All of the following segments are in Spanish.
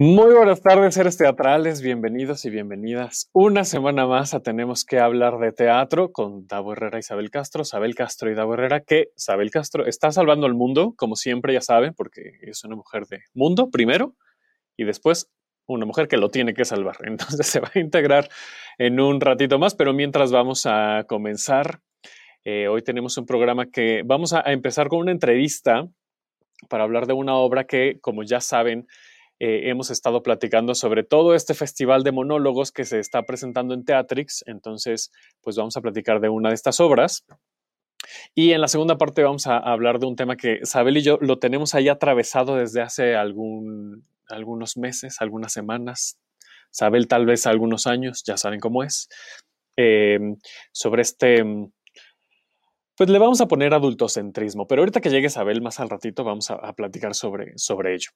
Muy buenas tardes, seres teatrales, bienvenidos y bienvenidas. Una semana más a Tenemos que hablar de teatro con Davo Herrera y Isabel Castro, Isabel Castro y Davo Herrera, que Isabel Castro está salvando el mundo, como siempre ya saben, porque es una mujer de mundo primero y después una mujer que lo tiene que salvar. Entonces se va a integrar en un ratito más, pero mientras vamos a comenzar, eh, hoy tenemos un programa que vamos a, a empezar con una entrevista para hablar de una obra que, como ya saben, eh, hemos estado platicando sobre todo este festival de monólogos que se está presentando en Teatrix. Entonces, pues vamos a platicar de una de estas obras. Y en la segunda parte vamos a hablar de un tema que Sabel y yo lo tenemos ahí atravesado desde hace algún, algunos meses, algunas semanas. Sabel tal vez algunos años, ya saben cómo es. Eh, sobre este... Pues le vamos a poner adultocentrismo, pero ahorita que llegue Sabel más al ratito vamos a, a platicar sobre, sobre ello.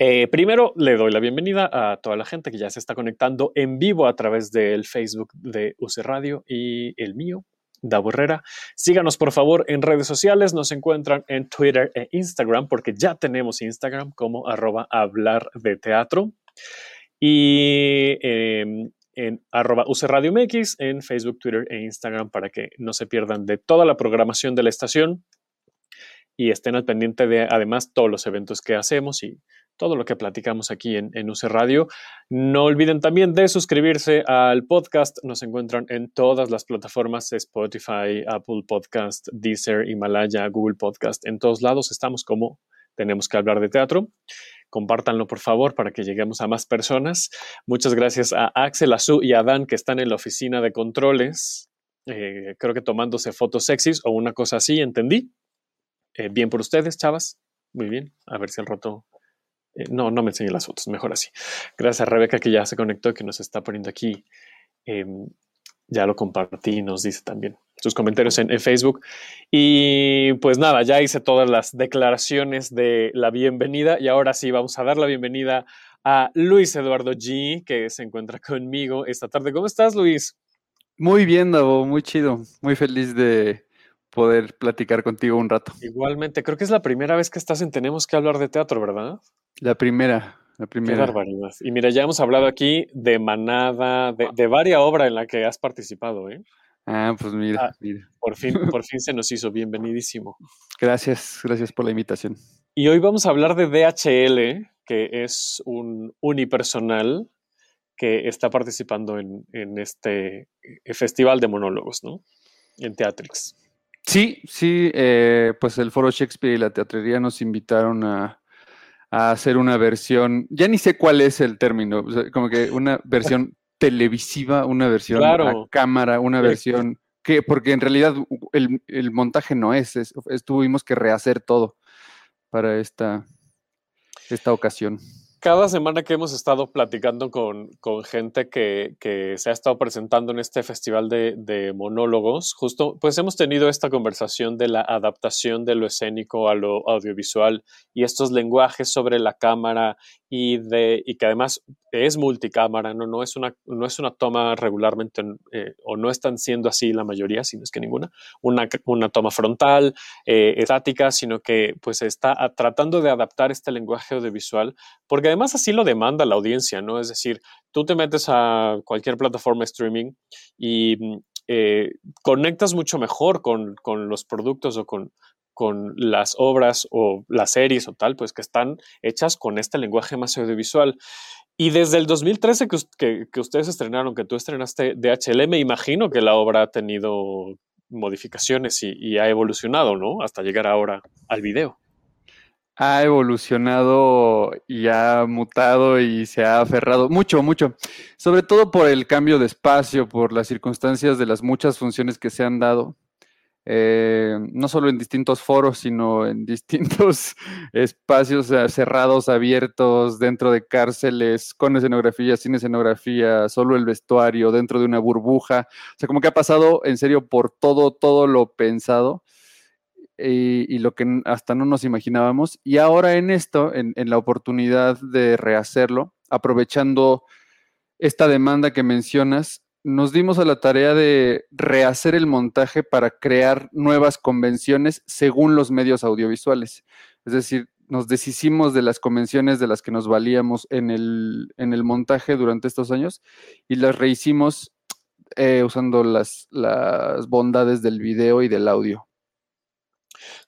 Eh, primero, le doy la bienvenida a toda la gente que ya se está conectando en vivo a través del Facebook de UC Radio y el mío, Davo Herrera. Síganos por favor en redes sociales, nos encuentran en Twitter e Instagram, porque ya tenemos Instagram como arroba hablar de teatro. Y eh, en arroba UC Radio MX, en Facebook, Twitter e Instagram, para que no se pierdan de toda la programación de la estación y estén al pendiente de además todos los eventos que hacemos y todo lo que platicamos aquí en, en UC Radio. No olviden también de suscribirse al podcast. Nos encuentran en todas las plataformas Spotify, Apple Podcast, Deezer, Himalaya, Google Podcast. En todos lados estamos como tenemos que hablar de teatro. Compártanlo, por favor, para que lleguemos a más personas. Muchas gracias a Axel, Azú y a Dan, que están en la oficina de controles. Eh, creo que tomándose fotos sexys o una cosa así, entendí. Eh, bien por ustedes, chavas. Muy bien. A ver si al rato. Eh, no, no me enseñé las fotos, mejor así. Gracias a Rebeca que ya se conectó, que nos está poniendo aquí. Eh, ya lo compartí, nos dice también sus comentarios en, en, Facebook. Y pues nada, ya hice todas las declaraciones de la bienvenida y ahora sí vamos a dar la bienvenida a Luis Eduardo G, que se encuentra conmigo esta tarde. ¿Cómo estás, Luis? Muy bien, Davo, muy chido, muy feliz de poder platicar contigo un rato. Igualmente, creo que es la primera vez que estás en Tenemos que hablar de teatro, ¿verdad? La primera, la primera. Qué barbaridad. Y mira, ya hemos hablado aquí de Manada, de, de varias obras en la que has participado, ¿eh? Ah, pues mira, ah, mira. Por fin, por fin se nos hizo bienvenidísimo. Gracias, gracias por la invitación. Y hoy vamos a hablar de DHL, que es un unipersonal que está participando en, en este festival de monólogos, ¿no? En Teatrix. Sí, sí, eh, pues el Foro Shakespeare y la Teatrería nos invitaron a, a, hacer una versión, ya ni sé cuál es el término, o sea, como que una versión televisiva, una versión claro. a cámara, una versión que, porque en realidad el, el montaje no es, es, es, tuvimos que rehacer todo para esta, esta ocasión cada semana que hemos estado platicando con, con gente que, que, se ha estado presentando en este festival de, de, monólogos, justo pues hemos tenido esta conversación de la adaptación de lo escénico a lo audiovisual y estos lenguajes sobre la cámara y, de, y que además es multicámara, no, no, es, una, no es una toma regularmente, eh, o no están siendo así la mayoría, sino es que ninguna, una, una toma frontal, eh, estática, sino que pues está tratando de adaptar este lenguaje audiovisual, porque además así lo demanda la audiencia, ¿no? Es decir, tú te metes a cualquier plataforma streaming y eh, conectas mucho mejor con, con los productos o con, con las obras o las series o tal, pues que están hechas con este lenguaje más audiovisual. Y desde el 2013 que, que, ustedes estrenaron, que tú estrenaste DHL, me imagino que la obra ha tenido modificaciones y ha evolucionado, ¿no? Hasta llegar ahora al video. Ha evolucionado y ha mutado y se ha aferrado mucho, mucho. Sobre todo por el cambio de espacio, por las circunstancias de las muchas funciones que se han dado eh, no solo en distintos foros, sino en distintos espacios cerrados, abiertos, dentro de cárceles, con escenografía, sin escenografía, solo el vestuario, dentro de una burbuja. O sea, como que ha pasado en serio por todo, todo lo pensado. Y, lo que hasta no nos imaginábamos. Y ahora en esto, en, la oportunidad de rehacerlo, aprovechando esta demanda que mencionas, nos dimos a la tarea de rehacer el montaje para crear nuevas convenciones según los medios audiovisuales. Es decir, nos deshicimos de las convenciones de las que nos valíamos en el, en el montaje durante estos años y las rehicimos eh, usando las, las bondades del video y del audio.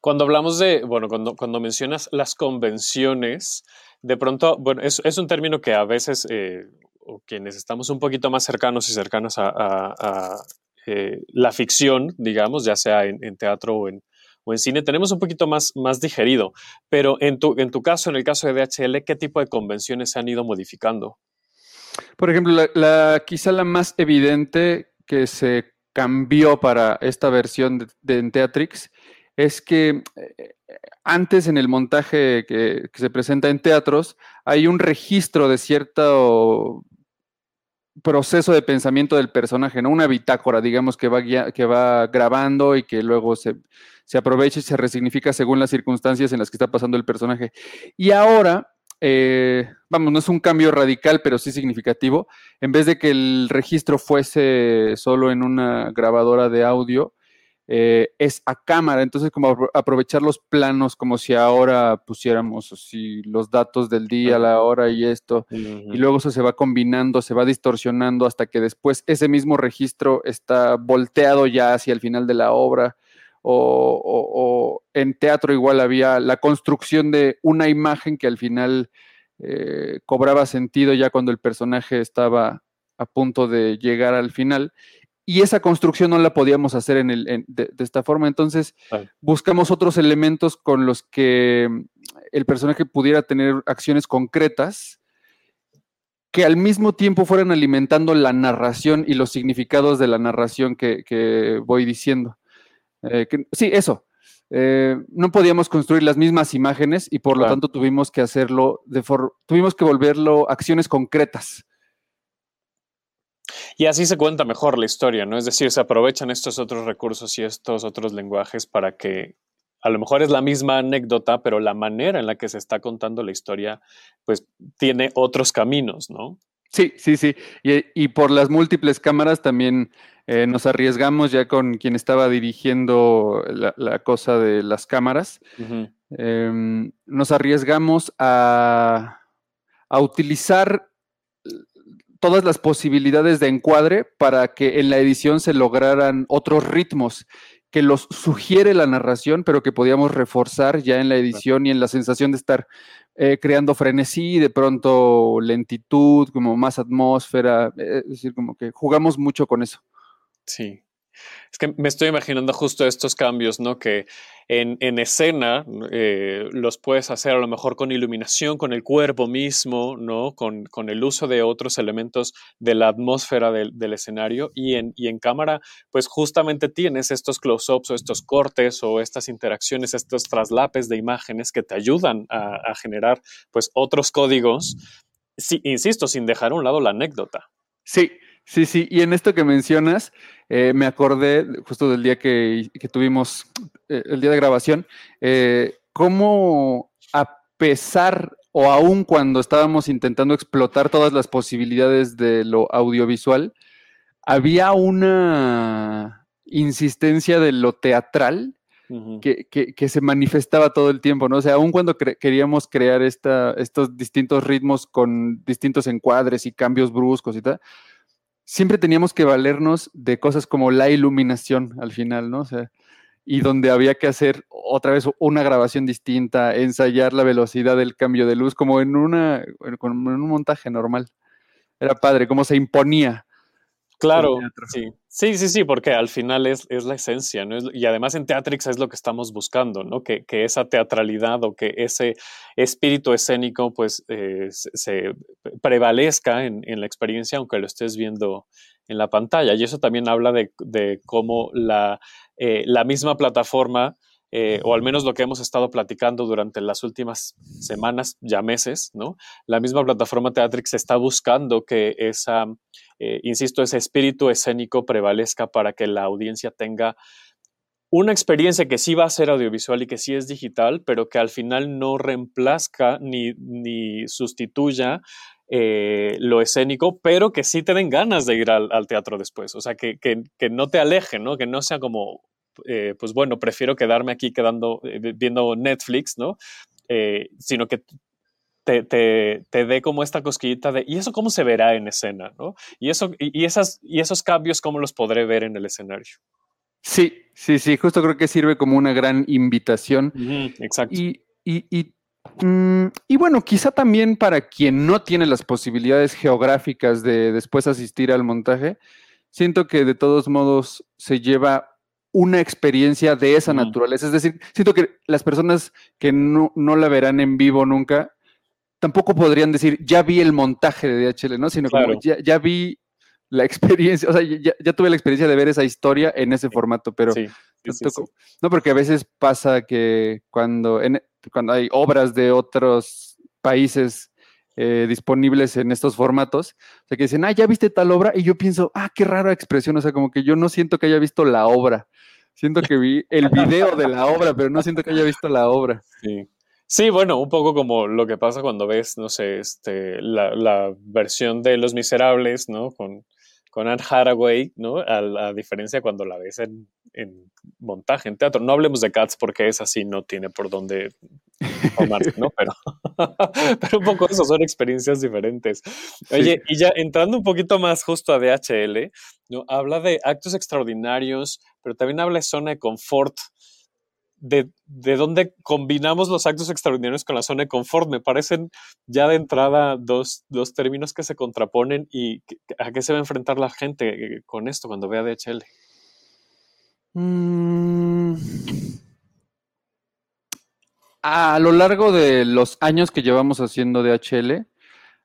Cuando hablamos de, bueno, cuando, mencionas las convenciones, de pronto, bueno, es, un término que a veces eh, o quienes estamos un poquito más cercanos y cercanas a, eh, la ficción, digamos, ya sea en, teatro o en, o en, cine, tenemos un poquito más, más digerido. Pero en tu, en tu caso, en el caso de DHL, ¿qué tipo de convenciones se han ido modificando? Por ejemplo, la, quizá la más evidente que se cambió para esta versión de, de Teatrix es que eh, antes en el montaje que, se presenta en teatros hay un registro de cierto proceso de pensamiento del personaje, ¿no? Una bitácora, digamos, que va, que va grabando y que luego se, aprovecha y se resignifica según las circunstancias en las que está pasando el personaje. Y ahora, eh, vamos, no es un cambio radical, pero sí significativo. En vez de que el registro fuese solo en una grabadora de audio, eh, es a cámara, entonces como aprovechar los planos como si ahora pusiéramos así, los datos del día, la hora y esto, y luego eso se va combinando, se va distorsionando hasta que después ese mismo registro está volteado ya hacia el final de la obra. O, en teatro igual había la construcción de una imagen que al final eh, cobraba sentido ya cuando el personaje estaba a punto de llegar al final y esa construcción no la podíamos hacer en el, de, esta forma. Entonces, buscamos otros elementos con los que el personaje pudiera tener acciones concretas que al mismo tiempo fueran alimentando la narración y los significados de la narración que, voy diciendo. Eh, sí, eso. Eh, no podíamos construir las mismas imágenes y por lo tanto tuvimos que hacerlo de tuvimos que volverlo acciones concretas. Y así se cuenta mejor la historia, ¿no? Es decir, se aprovechan estos otros recursos y estos otros lenguajes para que a lo mejor es la misma anécdota, pero la manera en la que se está contando la historia, pues tiene otros caminos, ¿no? Sí, sí, sí. Y, por las múltiples cámaras también eh, nos arriesgamos ya con quien estaba dirigiendo la, cosa de las cámaras. Em, nos arriesgamos a, a utilizar todas las posibilidades de encuadre para que en la edición se lograran otros ritmos que los sugiere la narración, pero que podíamos reforzar ya en la edición y en la sensación de estar eh, creando frenesí, de pronto lentitud, como más atmósfera, eh, es decir, como que jugamos mucho con eso. Sí, es que me estoy imaginando justo estos cambios, ¿no? Que en, escena eh, los puedes hacer a lo mejor con iluminación, con el cuerpo mismo, ¿no? Con, el uso de otros elementos de la atmósfera del, escenario y en, cámara, pues justamente tienes estos close-ups o estos cortes o estas interacciones, estos traslapes de imágenes que te ayudan a, generar pues otros códigos, sí, insisto, sin dejar a un lado la anécdota. Sí, Sí, sí, y en esto que mencionas, eh, me acordé justo del día que, tuvimos, eh, el día de grabación, eh, cómo a pesar o aún cuando estábamos intentando explotar todas las posibilidades de lo audiovisual, había una insistencia de lo teatral que, se manifestaba todo el tiempo, ¿no? O sea, aún cuando queríamos crear esta, estos distintos ritmos con distintos encuadres y cambios bruscos y tal, siempre teníamos que valernos de cosas como la iluminación al final, ¿no? O sea, y donde había que hacer otra vez una grabación distinta, ensayar la velocidad del cambio de luz, como en, una, en un montaje normal. Era padre, cómo se imponía Claro, sí. Sí, sí, sí, porque al final es, es la esencia, ¿no? y además en Teatrix es lo que estamos buscando, ¿no? Que, que esa teatralidad o que ese espíritu escénico, pues, eh, se, prevalezca en, en, la experiencia, aunque lo estés viendo en la pantalla. Y eso también habla de, de cómo la, eh, la misma plataforma, eh, o al menos lo que hemos estado platicando durante las últimas semanas, ya meses, ¿no? La misma plataforma Teatrix está buscando que esa, insisto, ese espíritu escénico prevalezca para que la audiencia tenga una experiencia que sí va a ser audiovisual y que sí es digital, pero que al final no reemplazca ni, ni sustituya eh, lo escénico, pero que sí te den ganas de ir al, teatro después. O sea, que, no te alejen, ¿no? Que no sea como, eh, pues bueno, prefiero quedarme aquí quedando, eh, viendo Netflix, ¿no? sino que te, te, dé como esta cosquillita de, ¿y eso cómo se verá en escena, ¿no? Y, eso, y, esas, y esos cambios, ¿cómo los podré ver en el escenario? Sí, sí, sí, justo creo que sirve como una gran invitación. exacto. Y, y, mm, y, bueno, quizá también para quien no tiene las posibilidades geográficas de después asistir al montaje, siento que de todos modos se lleva una experiencia de esa naturaleza. Es decir, siento que las personas que no, la verán en vivo nunca, tampoco podrían decir, ya vi el montaje de DHL, ¿no? Sino como ya, ya, vi la experiencia, o sea, ya, tuve la experiencia de ver esa historia en ese formato, pero sí, no, porque a veces pasa que cuando, en, cuando hay obras de otros países eh, disponibles en estos formatos, o sea, que dicen, ah, ya viste tal obra, y yo pienso, ah, qué rara expresión, o sea, como que yo no siento que haya visto la obra, siento que vi el video de la obra, pero no siento que haya visto la obra. Sí. Sí, bueno, un poco como lo que pasa cuando ves, no sé, este, la, la versión de Los Miserables, ¿no? Con, con Anne Hathaway, ¿no? A, diferencia cuando la ves en, montaje, en teatro. No hablemos de Cats porque es así, no tiene por dónde tomarse, ¿no? Pero, pero un poco eso, son experiencias diferentes. Oye, y ya entrando un poquito más justo a DHL, ¿no? Habla de actos extraordinarios, pero también habla de zona de confort de, de, dónde combinamos los actos extraordinarios con la zona de confort. Me parecen ya de entrada dos, dos términos que se contraponen y a qué se va a enfrentar la gente eh, con esto cuando vea DHL. Mm. A lo largo de los años que llevamos haciendo DHL,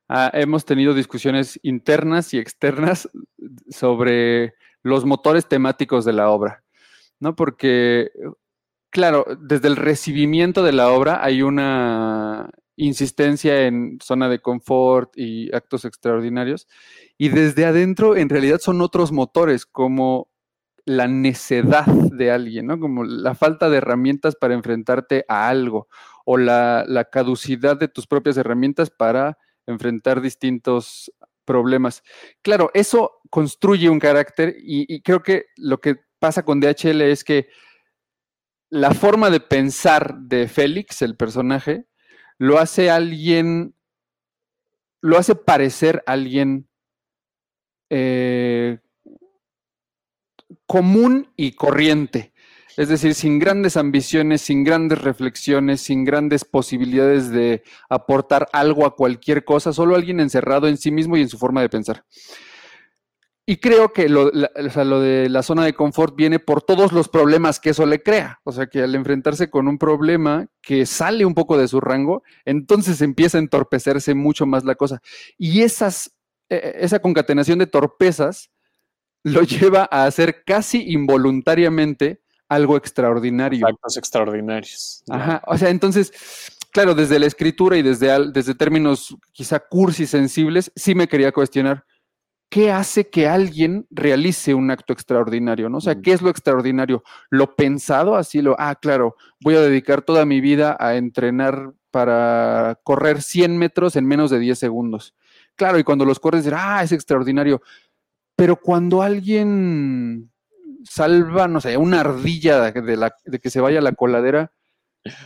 ah, hemos tenido discusiones internas y externas sobre los motores temáticos de la obra, ¿no? Porque claro, desde el recibimiento de la obra hay una insistencia en zona de confort y actos extraordinarios. Y desde adentro, en realidad, son otros motores, como la necedad de alguien, ¿no? Como la falta de herramientas para enfrentarte a algo, o la, caducidad de tus propias herramientas para enfrentar distintos problemas. Claro, eso construye un carácter y creo que lo que pasa con DHL es que la forma de pensar de Félix, el personaje, lo hace alguien, lo hace parecer alguien eh, común y corriente. Es decir, sin grandes ambiciones, sin grandes reflexiones, sin grandes posibilidades de aportar algo a cualquier cosa, solo alguien encerrado en sí mismo y en su forma de pensar. Y creo que lo, de la zona de confort viene por todos los problemas que eso le crea. O sea, que al enfrentarse con un problema que sale un poco de su rango, entonces empieza a entorpecerse mucho más la cosa. Y esas, e, e, esa concatenación de torpezas lo lleva a hacer casi involuntariamente algo extraordinario. Actos extraordinarios. Ajá. O sea, entonces, claro, desde la escritura y desde, desde términos quizá cursi sensibles, sí me quería cuestionar ¿qué hace que alguien realice un acto extraordinario? ¿no? O sea. ¿qué es lo extraordinario? ¿Lo pensado? Así lo, ah, claro, voy a dedicar toda mi vida a entrenar para correr 100 metros en menos de 10 segundos. Claro, y cuando los corres, dirás, ah, es extraordinario. Pero cuando alguien salva, no sé, una ardilla de, la, de que se vaya a la coladera,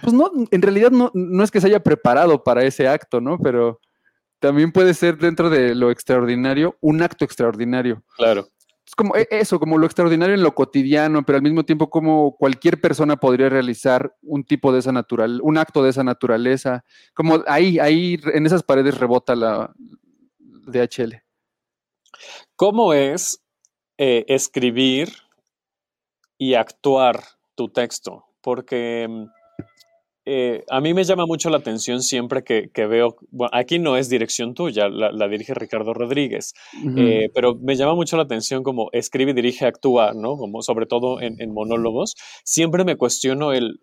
pues no, en realidad no, no es que se haya preparado para ese acto, ¿no? Pero también puede ser dentro de lo extraordinario un acto extraordinario. Claro. Es como e, eso, como lo extraordinario en lo cotidiano, pero al mismo tiempo como cualquier persona podría realizar un tipo de esa natural, un acto de esa naturaleza. Como ahí, ahí en esas paredes rebota la DHL. ¿Cómo es eh, escribir y actuar tu texto? Porque mm, eh, a mí me llama mucho la atención siempre que, veo, bueno, aquí no es dirección tuya, la, dirige Ricardo Rodríguez, eh, pero me llama mucho la atención como escribe, dirige, actúa, ¿no? Como sobre todo en, monólogos. Siempre me cuestiono el,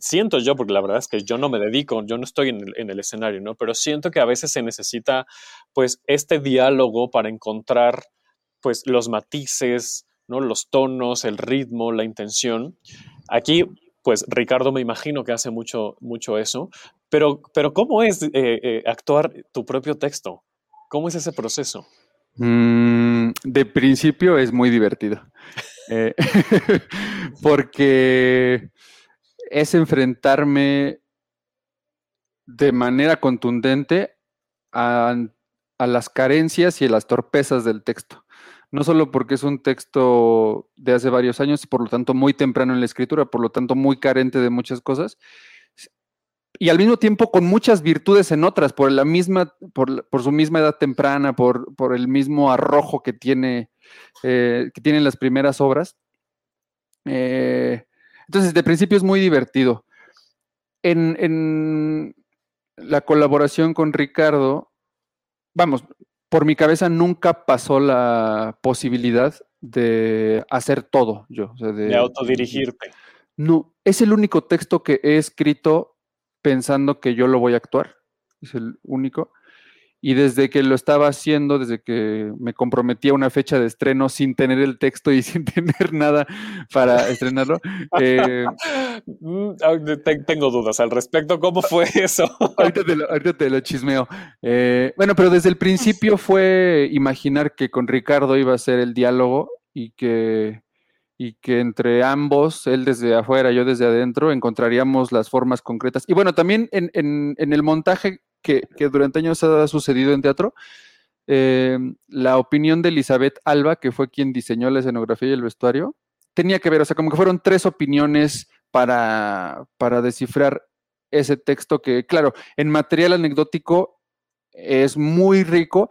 siento yo, porque la verdad es que yo no me dedico, yo no estoy en el, en el, escenario, ¿no? Pero siento que a veces se necesita, pues, este diálogo para encontrar, pues, los matices, ¿no? Los tonos, el ritmo, la intención. Aquí pues Ricardo me imagino que hace mucho, mucho eso, pero, pero ¿cómo es eh, eh, actuar tu propio texto? ¿Cómo es ese proceso? Mm, de principio es muy divertido, eh, porque es enfrentarme de manera contundente a, a las carencias y a las torpezas del texto no solo porque es un texto de hace varios años y por lo tanto muy temprano en la escritura, por lo tanto muy carente de muchas cosas, y al mismo tiempo con muchas virtudes en otras, por la misma, por, su misma edad temprana, por, por el mismo arrojo que tiene, eh, que tienen las primeras obras. Eh, entonces, de principio es muy divertido. En, en la colaboración con Ricardo, vamos, por mi cabeza nunca pasó la posibilidad de hacer todo yo. de, autodirigirte. No, es el único texto que he escrito pensando que yo lo voy a actuar. Es el único. Y desde que lo estaba haciendo, desde que me comprometí a una fecha de estreno sin tener el texto y sin tener nada para estrenarlo. Eh, mm, tengo dudas al respecto. ¿Cómo fue eso? ahorita, te lo, chismeo. Eh, bueno, pero desde el principio fue imaginar que con Ricardo iba a ser el diálogo y que y que entre ambos, él desde afuera, yo desde adentro, encontraríamos las formas concretas. Y bueno, también en, en el montaje que, durante años ha sucedido en teatro. Eh, la opinión de Elizabeth Alba, que fue quien diseñó la escenografía y el vestuario, tenía que ver, o sea, como que fueron tres opiniones para, para descifrar ese texto que, claro, en material anecdótico es muy rico,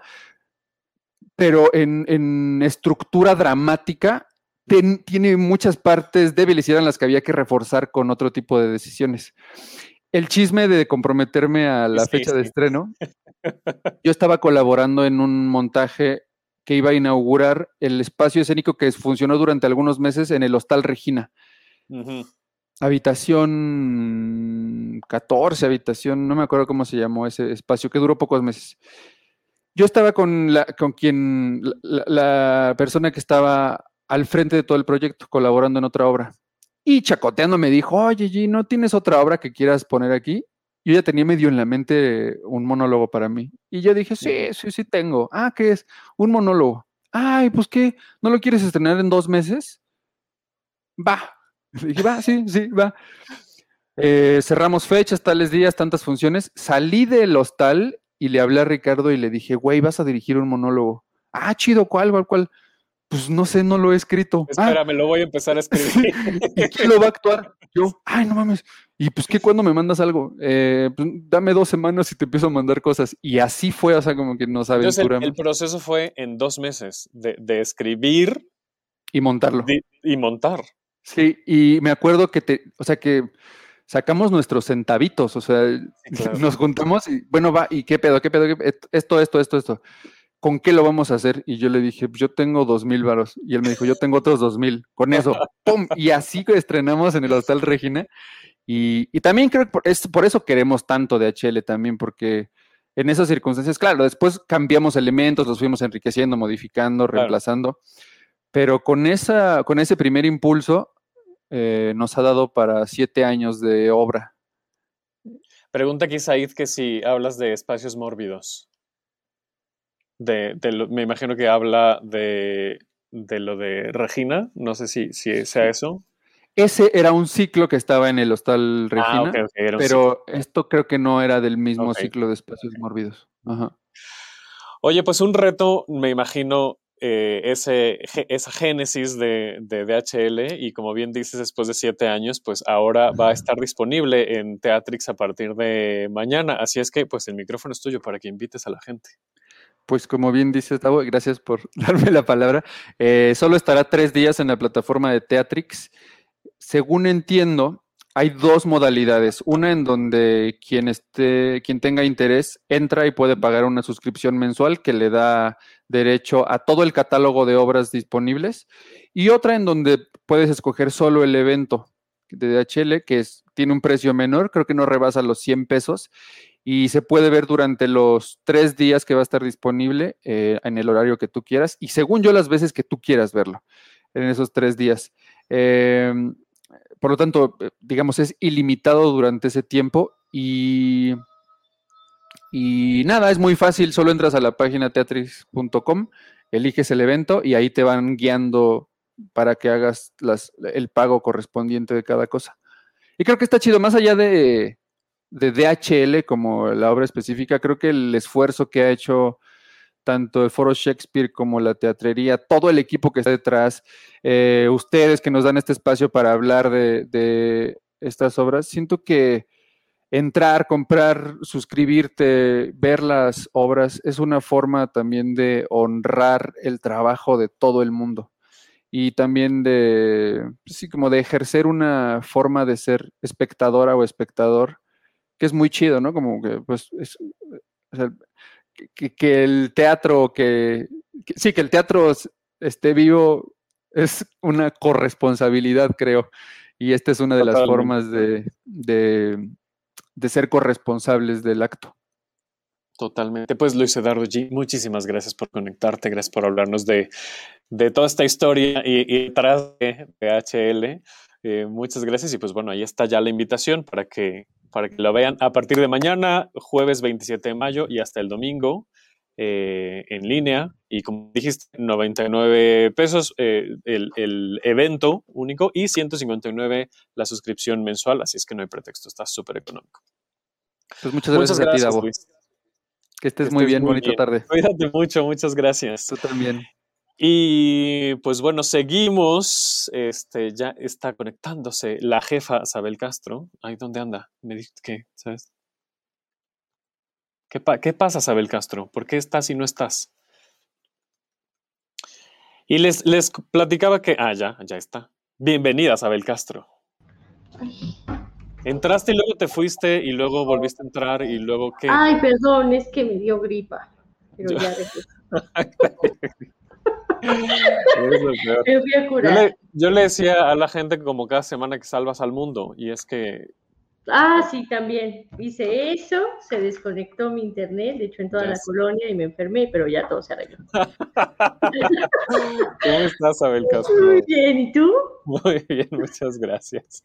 pero en, estructura dramática tiene muchas partes débiles y eran las que había que reforzar con otro tipo de decisiones el chisme de comprometerme a la fecha de estreno. Yo estaba colaborando en un montaje que iba a inaugurar el espacio escénico que funcionó durante algunos meses en el Hostal Regina. Habitación 14, habitación, no me acuerdo cómo se llamó ese espacio, que duró pocos meses. Yo estaba con, la, con quien, la persona que estaba al frente de todo el proyecto, colaborando en otra obra. Y chacoteando me dijo, oye, G, ¿no tienes otra obra que quieras poner aquí? Yo ya tenía medio en la mente un monólogo para mí. Y yo dije, sí, sí, sí tengo. Ah, ¿qué es? Un monólogo. Ay, pues qué, ¿no lo quieres estrenar en dos meses? Va. dije, va, sí, sí, va. Eh, cerramos fechas, tales días, tantas funciones. Salí del hostal y le hablé a Ricardo y le dije, güey, vas a dirigir un monólogo. Ah, chido, ¿cuál, cuál, cuál? Pues no sé, no lo he escrito. Ah. Espérame, lo voy a empezar a escribir. ¿Y quién lo va a actuar? Yo, ay, no mames. Y pues, ¿qué cuando me mandas algo? Eh, pues, dame dos semanas y te empiezo a mandar cosas. Y así fue, o sea, como que no sabes. El, el, proceso fue en dos meses de, escribir. Y montarlo. y montar. Sí, y me acuerdo que te, o sea, que sacamos nuestros centavitos, o sea, nos juntamos y, bueno, va, ¿y qué pedo? ¿Qué pedo? Esto, esto, esto, esto. ¿Con qué lo vamos a hacer? Y yo le dije, yo tengo dos mil varos. Y él me dijo, yo tengo otros dos mil. Con eso, ¡pum! Y así estrenamos en el Hostal Regina. Y, también creo que por, es, por eso queremos tanto de HL también, porque en esas circunstancias, claro, después cambiamos elementos, los fuimos enriqueciendo, modificando, reemplazando. Pero con, esa, con ese primer impulso eh, nos ha dado para siete años de obra. Pregunta aquí Said que si hablas de espacios mórbidos de, me imagino que habla de, lo de Regina, no sé si, si sea eso. Ese era un ciclo que estaba en el Hostal ah, Regina, pero esto creo que no era del mismo ciclo de espacios mórbidos. Oye, pues un reto, me imagino, eh, ese, esa génesis de, de, DHL y como bien dices, después de siete años, pues ahora va a estar disponible en Teatrix a partir de mañana. Así es que, pues el micrófono es tuyo para que invites a la gente. Pues como bien dices, Tavo, gracias por darme la palabra. Eh, solo estará tres días en la plataforma de Teatrix. Según entiendo, hay dos modalidades. Una en donde quien esté, quien tenga interés entra y puede pagar una suscripción mensual que le da derecho a todo el catálogo de obras disponibles. Y otra en donde puedes escoger solo el evento de DHL, que es, tiene un precio menor, creo que no rebasa los 100 pesos. Y se puede ver durante los tres días que va a estar disponible eh, en el horario que tú quieras. Y según yo, las veces que tú quieras verlo en esos tres días. Em, por lo tanto, eh, digamos, es ilimitado durante ese tiempo y, y nada, es muy fácil, solo entras a la página teatris.com, eliges el evento y ahí te van guiando para que hagas el pago correspondiente de cada cosa. Y creo que está chido, más allá de, de DHL como la obra específica, creo que el esfuerzo que ha hecho tanto el Foro Shakespeare como la teatrería, todo el equipo que está detrás, eh, ustedes que nos dan este espacio para hablar de, estas obras, siento que entrar, comprar, suscribirte, ver las obras, es una forma también de honrar el trabajo de todo el mundo y también de, sí, como de ejercer una forma de ser espectadora o espectador, que es muy chido, ¿no? Como que, pues, es, que, el teatro, que, sí, que el teatro esté vivo es una corresponsabilidad, creo. Y esta es una de las formas de, ser corresponsables del acto. Totalmente. Pues Luis Eduardo G, muchísimas gracias por conectarte, gracias por hablarnos de, toda esta historia y, detrás de, HL. Eh, muchas gracias y pues bueno, ahí está ya la invitación para que para que lo vean a partir de mañana, jueves 27 de mayo y hasta el domingo eh, en línea. Y como dijiste, 99 pesos eh, el, evento único y 159 la suscripción mensual. Así es que no hay pretexto, está súper económico. Pues muchas gracias, a ti, Davo. Que estés muy bien, bonita tarde. Cuídate mucho, muchas gracias. Tú también. Y pues bueno, seguimos. Este, ya está conectándose la jefa Sabel Castro. Ahí dónde anda. Me dijo que, ¿sabes? ¿Qué, ¿Qué, pasa, Sabel Castro? ¿Por qué estás y no estás? Y les, les platicaba que. Ah, ya, ya está. Bienvenida, Sabel Castro. Entraste y luego te fuiste y luego volviste a entrar y luego qué. Ay, perdón, es que me dio gripa. Pero ya Yo le, decía a la gente como cada semana que salvas al mundo y es que... Ah, sí, también. Hice eso, se desconectó mi internet, de hecho en toda la colonia y me enfermé, pero ya todo se arregló. ¿Cómo estás, Abel Castro? Muy bien, ¿y tú? Muy bien, muchas gracias.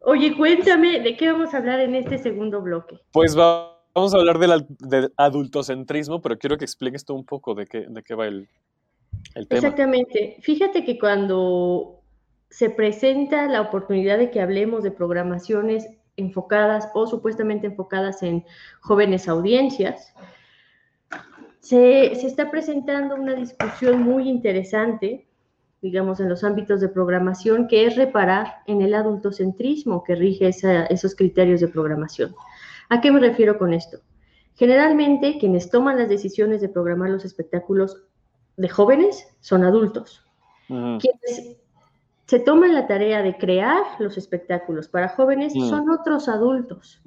Oye, cuéntame, ¿de qué vamos a hablar en este segundo bloque? Pues va Vamos a hablar del, adultocentrismo, pero quiero que expliques tú un poco de qué, de qué va el, el tema. Exactamente. Fíjate que cuando se presenta la oportunidad de que hablemos de programaciones enfocadas o supuestamente enfocadas en jóvenes audiencias, se, se, está presentando una discusión muy interesante, digamos, en los ámbitos de programación, que es reparar en el adultocentrismo que rige esos criterios de programación. ¿A qué me refiero con esto? Generalmente quienes toman las decisiones de programar los espectáculos de jóvenes son adultos. Quienes se toman la tarea de crear los espectáculos para jóvenes son otros adultos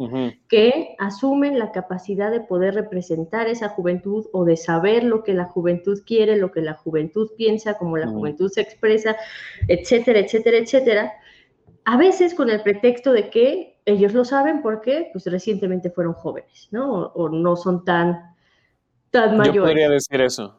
que asumen la capacidad de poder representar esa juventud o de saber lo que la juventud quiere, lo que la juventud piensa, cómo la juventud se expresa, etcétera, etcétera, etcétera. A veces con el pretexto de que ellos lo saben porque pues recientemente fueron jóvenes, ¿no? O, no son tan, tan mayores. Yo podría decir eso.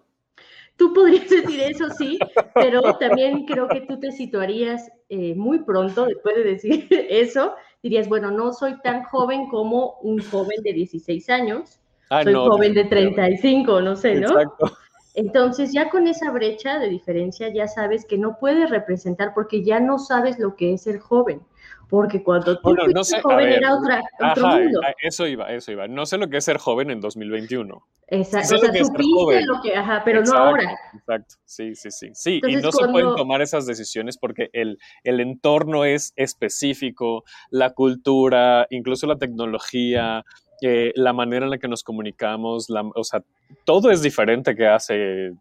Tú podrías decir eso, sí, pero también creo que tú te situarías eh, muy pronto, después de decir eso, dirías, bueno, no soy tan joven como un joven de 16 años, ah, soy joven de 35, no sé, ¿no? Exacto. Entonces ya con esa brecha de diferencia ya sabes que no puedes representar porque ya no sabes lo que es el joven porque cuando tú no sé, joven era otra, otro mundo. Eso iba, eso iba. No sé lo que es ser joven en 2021. Exacto, o sea, supiste lo que, ajá, pero no ahora. Exacto, sí, sí, sí. Sí, y no se pueden tomar esas decisiones porque el, el entorno es específico, la cultura, incluso la tecnología, eh, la manera en la que nos comunicamos, la, o sea, todo es diferente que hace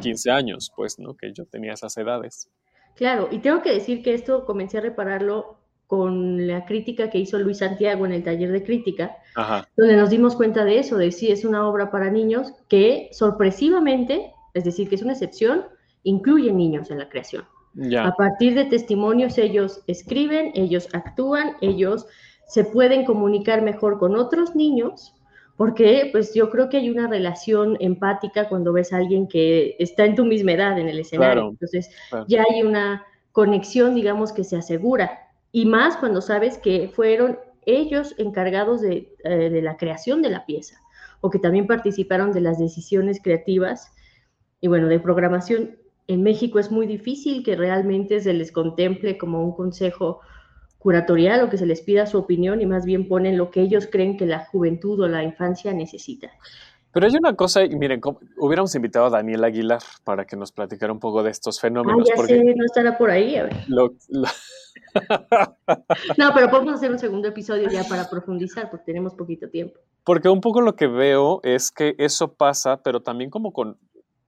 15 años, pues, ¿no? Que yo tenía esas edades. Claro, y tengo que decir que esto comencé a repararlo con la crítica que hizo Luis Santiago en el taller de crítica, Ajá. donde nos dimos cuenta de eso, de si es una obra para niños que sorpresivamente, es decir, que es una excepción, incluye niños en la creación. Ya. A partir de testimonios ellos escriben, ellos actúan, ellos se pueden comunicar mejor con otros niños, porque pues yo creo que hay una relación empática cuando ves a alguien que está en tu misma edad en el escenario. Claro, Entonces claro. ya hay una conexión, digamos, que se asegura. Y más cuando sabes que fueron ellos encargados de, eh, de la creación de la pieza o que también participaron de las decisiones creativas y bueno, de programación. En México es muy difícil que realmente se les contemple como un consejo curatorial o que se les pida su opinión y más bien ponen lo que ellos creen que la juventud o la infancia necesita. Pero hay una cosa, y miren, hubiéramos invitado a Daniel Aguilar para que nos platicara un poco de estos Ah, fenómenos, ya porque sé, no estará por ahí. A ver. lo- lo- No, pero podemos hacer un segundo episodio ya para profundizar porque tenemos poquito tiempo. porque un poco lo que veo es que eso pasa, pero también como con,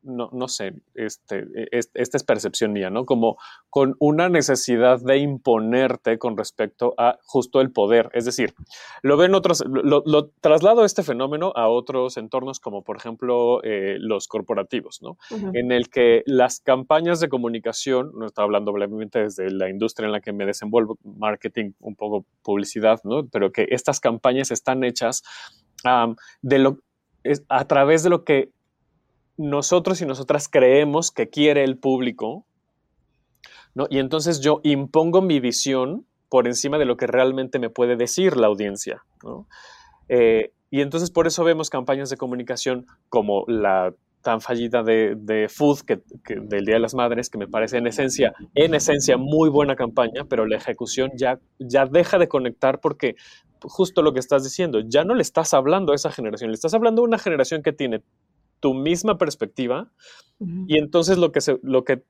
no, no sé, este, es- esta es percepción mía, ¿no? Como con una necesidad de imponerte con respecto a justo el poder. Es decir, lo ven otros, lo, lo traslado este fenómeno a otros entornos como por ejemplo eh, los corporativos, ¿no? En el que las campañas de comunicación, no estoy hablando obviamente desde la industria en la que me desenvuelvo, marketing, un poco publicidad, ¿no? pero que estas campañas están hechas de lo, a través de lo que nosotros y nosotras creemos que quiere el público, ¿no? y entonces yo impongo mi visión por encima de lo que realmente me puede decir la audiencia. ¿no? Eh, y entonces por eso vemos campañas de comunicación como la tan fallida de, de Food que, del Día de las Madres, que me parece en esencia, en esencia muy buena campaña, pero la ejecución ya, ya deja de conectar porque justo lo que estás diciendo, ya no le estás hablando a esa generación, le estás hablando a una generación que tiene tu misma perspectiva y entonces lo que, se, lo que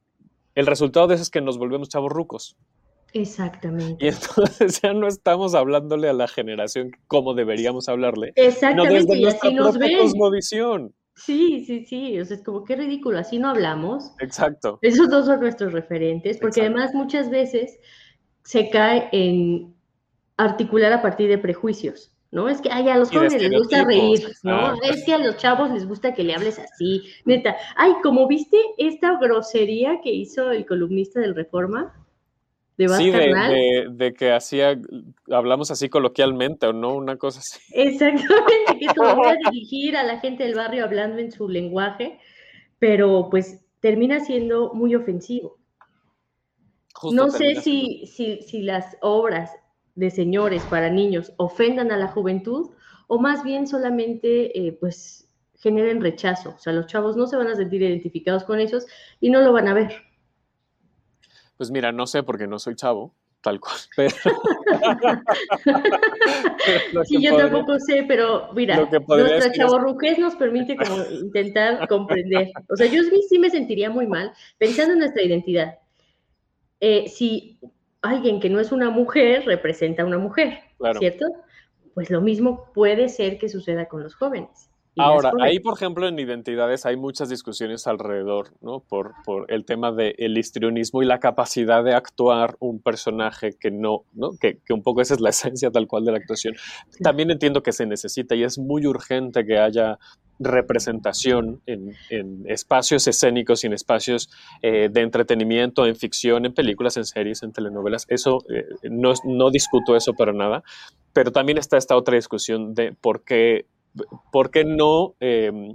el resultado de eso es que nos volvemos chavos rucos. Exactamente. Y entonces ya no estamos hablándole a la generación como deberíamos hablarle, Exactamente, desde y así nos ven. cosmovisión. Sí, sí, sí, o sea, es como qué ridículo, así no hablamos. Exacto. Esos dos son nuestros referentes, porque Exacto. además muchas veces se cae en articular a partir de prejuicios, ¿no? Es que ay, a los jóvenes les gusta reír, ¿no? exacto. Es que a los chavos les gusta que le hables así, neta. Ay, como viste esta grosería que hizo el columnista del Reforma, de Sí, de, de- de que hacía, hablamos así coloquialmente o no, una cosa así. Exactamente, que esto lo voy a dirigir a la gente del barrio hablando en su lenguaje, pero pues termina siendo muy ofensivo. Justo No sé si, si, si las obras de señores para niños ofendan a la juventud o más bien solamente eh, pues generen rechazo. O sea, los chavos no se van a sentir identificados con esos y no lo van a ver. Pues mira, no sé porque no soy chavo, tal cual. Pero, Sí, yo podría- tampoco sé, pero mira, nuestra chavorruquez nos permite como intentar comprender. O sea, yo sí- sí me sentiría muy mal pensando en nuestra identidad. Eh, si alguien que no es una mujer representa a una mujer, Claro. ¿cierto? Pues lo mismo puede ser que suceda con los jóvenes. Ahora, ahí, por ejemplo, en identidades hay muchas discusiones alrededor, ¿no? Por, por el tema del histrionismo y la capacidad de actuar un personaje que no, ¿no? Que, que un poco esa es la esencia tal cual de la actuación. También entiendo que se necesita y es muy urgente que haya representación en, en espacios escénicos y en espacios eh, de entretenimiento, en ficción, en películas, en series, en telenovelas. Eso, eh, no, no discuto eso para nada, pero también está esta otra discusión de por qué ¿por qué no eh,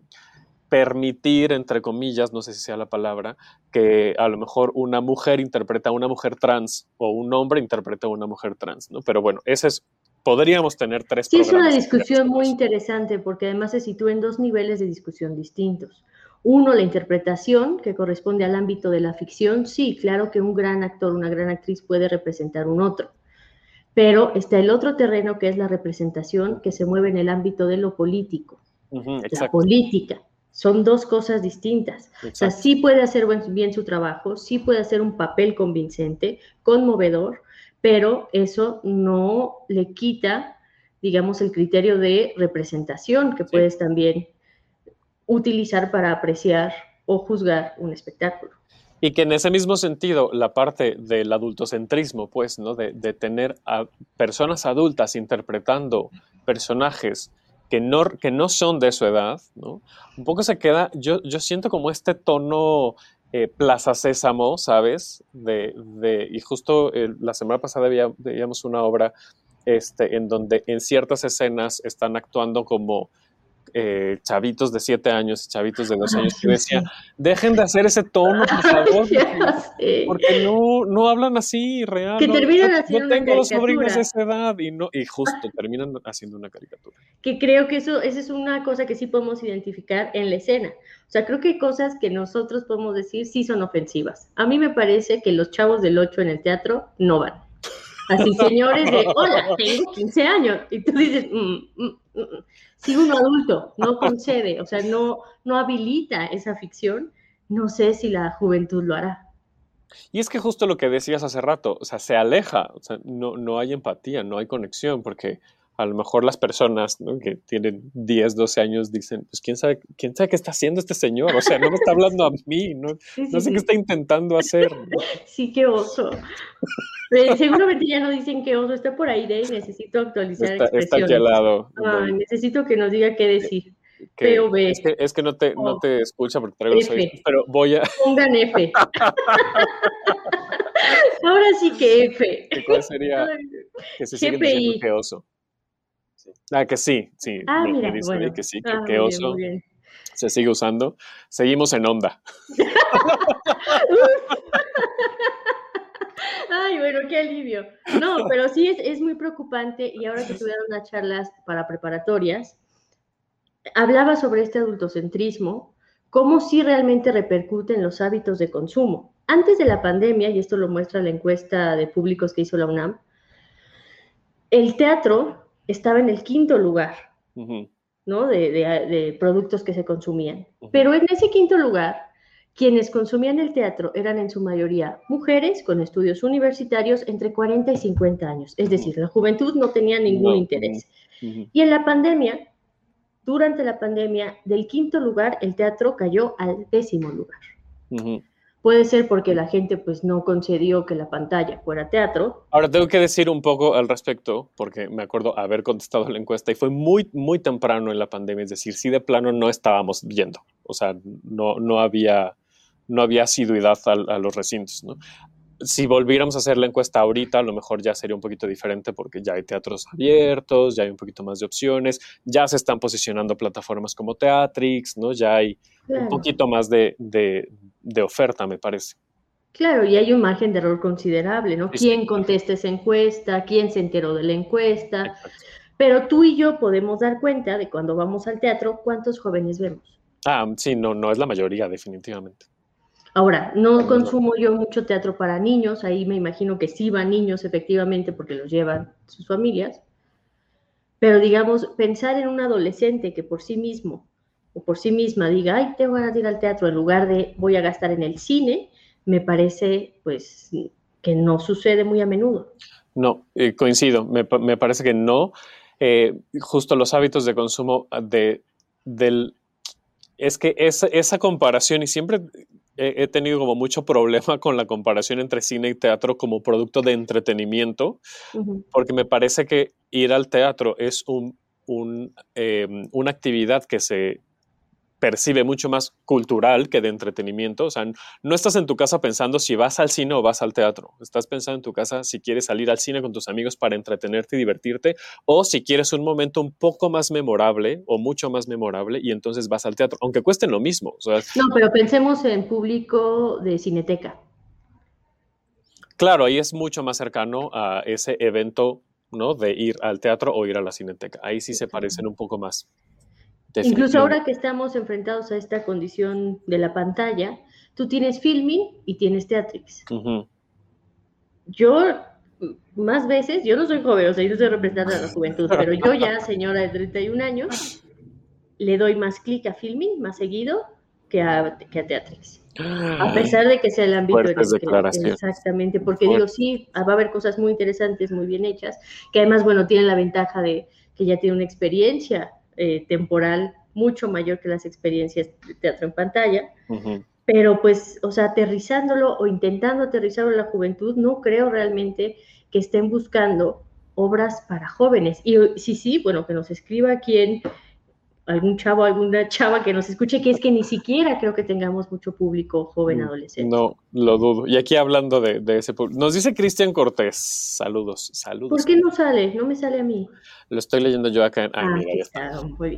permitir, entre comillas, no sé si sea la palabra, que a lo mejor una mujer interpreta a una mujer trans o un hombre interpreta a una mujer trans, ¿no? Pero bueno, ese es, podríamos tener tres Sí, es una discusión muy interesante porque además se sitúa en dos niveles de discusión distintos. Uno, la interpretación, que corresponde al ámbito de la ficción. Sí, claro que un gran actor, una gran actriz puede representar un otro. Pero está el otro terreno que es la representación que se mueve en el ámbito de lo político, la política. Son dos cosas distintas. O sea, sí puede hacer bien su trabajo, sí puede hacer un papel convincente, conmovedor, pero eso no le quita, digamos, el criterio de representación que Sí. puedes también utilizar para apreciar o juzgar un espectáculo. Y que en ese mismo sentido, la parte del adultocentrismo, pues, ¿no? De, de tener a personas adultas interpretando personajes que no, que no son de su edad, ¿no? Un poco se queda, yo, yo siento como este tono eh, Plaza Sésamo, ¿sabes? De, de, y justo eh, la semana pasada veíamos una obra este, en donde en ciertas escenas están actuando como eh, chavitos de siete años, chavitos de dos años, que decía, dejen de hacer ese tono, por favor, porque no, no hablan así, real. Que terminan haciendo no tengo los sobrinos de esa edad y, no, y justo terminan haciendo una caricatura. Que creo que eso, esa es una cosa que sí podemos identificar en la escena. O sea, creo que hay cosas que nosotros podemos decir sí son ofensivas. A mí me parece que los chavos del 8 en el teatro no van. Así, señores de, hola, tengo 15 años. Y tú dices, mm, mm, mm, si uno adulto no concede, o sea, no, no habilita esa ficción, no sé si la juventud lo hará. Y es que justo lo que decías hace rato, o sea, se aleja, o sea, no, no hay empatía, no hay conexión, porque a lo mejor las personas que tienen 10, 12 años dicen, pues quién sabe, quién sabe qué está haciendo este señor, o sea, no me está hablando a mí, no, no sé qué está intentando hacer. Sí, qué oso. Eh, seguramente ya no dicen qué oso, está por ahí de ahí, necesito actualizar está, expresiones. Está aquí al lado. necesito que nos diga qué decir. Que, es, que, es que no te, no te escucha porque traigo los oídos, pero voy a... Pongan F. Ahora sí que F. ¿Cuál sería? Que se sigue diciendo que oso. Ah, que sí, sí. Ah, mira, bueno. que sí, que, ah, que oso se sigue usando. Seguimos en onda. Ay, bueno, qué alivio. No, pero sí es, es muy preocupante y ahora que tuvieron las charlas para preparatorias, hablaba sobre este adultocentrismo, cómo sí realmente repercute en los hábitos de consumo. Antes de la pandemia, y esto lo muestra la encuesta de públicos que hizo la UNAM, el teatro estaba en el quinto lugar, ¿no? De, productos que se consumían. Pero en ese quinto lugar, quienes consumían el teatro eran en su mayoría mujeres con estudios universitarios entre 40 y 50 años. Es decir, la juventud no tenía ningún interés. Y en la pandemia, durante la pandemia, del quinto lugar, el teatro cayó al décimo lugar. Puede ser porque la gente pues no concedió que la pantalla fuera teatro. Ahora tengo que decir un poco al respecto, porque me acuerdo haber contestado la encuesta y fue muy, muy temprano en la pandemia, es decir, sí de plano no estábamos yendo, o sea, no, no, había, no había asiduidad a, a los recintos. ¿no? si volviéramos a hacer la encuesta ahorita, a lo mejor ya sería un poquito diferente porque ya hay teatros abiertos, ya hay un poquito más de opciones, ya se están posicionando plataformas como Teatrix, ¿no? Ya hay un poquito más de, oferta, me parece. Claro, y hay un margen de error considerable, ¿no? ¿Quién contesta esa encuesta? ¿Quién se enteró de la encuesta? Pero tú y yo podemos dar cuenta de cuando vamos al teatro cuántos jóvenes vemos. Ah, sí, no, no es la mayoría, definitivamente. Ahora, no consumo yo mucho teatro para niños, ahí me imagino que sí van niños efectivamente porque los llevan sus familias, pero digamos, pensar en un adolescente que por sí mismo o por sí misma diga, ay, tengo ganas de ir al teatro en lugar de voy a gastar en el cine, me parece pues que no sucede muy a menudo. No, eh, coincido, me, parece que no. Eh, justo los hábitos de consumo de, del... Es que esa, esa comparación, y siempre he, tenido como mucho problema con la comparación entre cine y teatro como producto de entretenimiento, porque me parece que ir al teatro es un, em, una actividad que se percibe mucho más cultural que de entretenimiento. O sea, no estás en tu casa pensando si vas al cine o vas al teatro. Estás pensando en tu casa si quieres salir al cine con tus amigos para entretenerte y divertirte o si quieres un momento un poco más memorable o mucho más memorable y entonces vas al teatro, aunque cuesten lo mismo. no, pero pensemos en público de cineteca. Claro, ahí es mucho más cercano a ese evento, ¿no? De ir al teatro o ir a la cineteca. Ahí sí se parecen un poco más. Incluso ahora que estamos enfrentados a esta condición de la pantalla, tú tienes filming y tienes Teatrix. Yo, más veces, yo no soy joven, o sea, yo no estoy representando a la juventud, pero yo ya, señora de 31 años, le doy más clic a filming, más seguido, que a, que a Teatrix. A pesar de que sea el ámbito de Exactamente, porque digo, sí, va a haber cosas muy interesantes, muy bien hechas, que además, bueno, tienen la ventaja de que ya tiene una experiencia eh, temporal mucho mayor que las experiencias de teatro en pantalla. pero pues, o sea, aterrizándolo o intentando aterrizarlo en la juventud, no creo realmente que estén buscando obras para jóvenes. Y sí, sí, bueno, que nos escriba quién algún chavo, alguna chava que nos escuche, que es que ni siquiera creo que tengamos mucho público joven mm, adolescente. No, lo dudo. Y aquí hablando de, ese público, nos dice Cristian Cortés, saludos, saludos. ¿Por qué no sale? No me sale a mí. Lo estoy leyendo yo acá en... Ah, mira, ya está.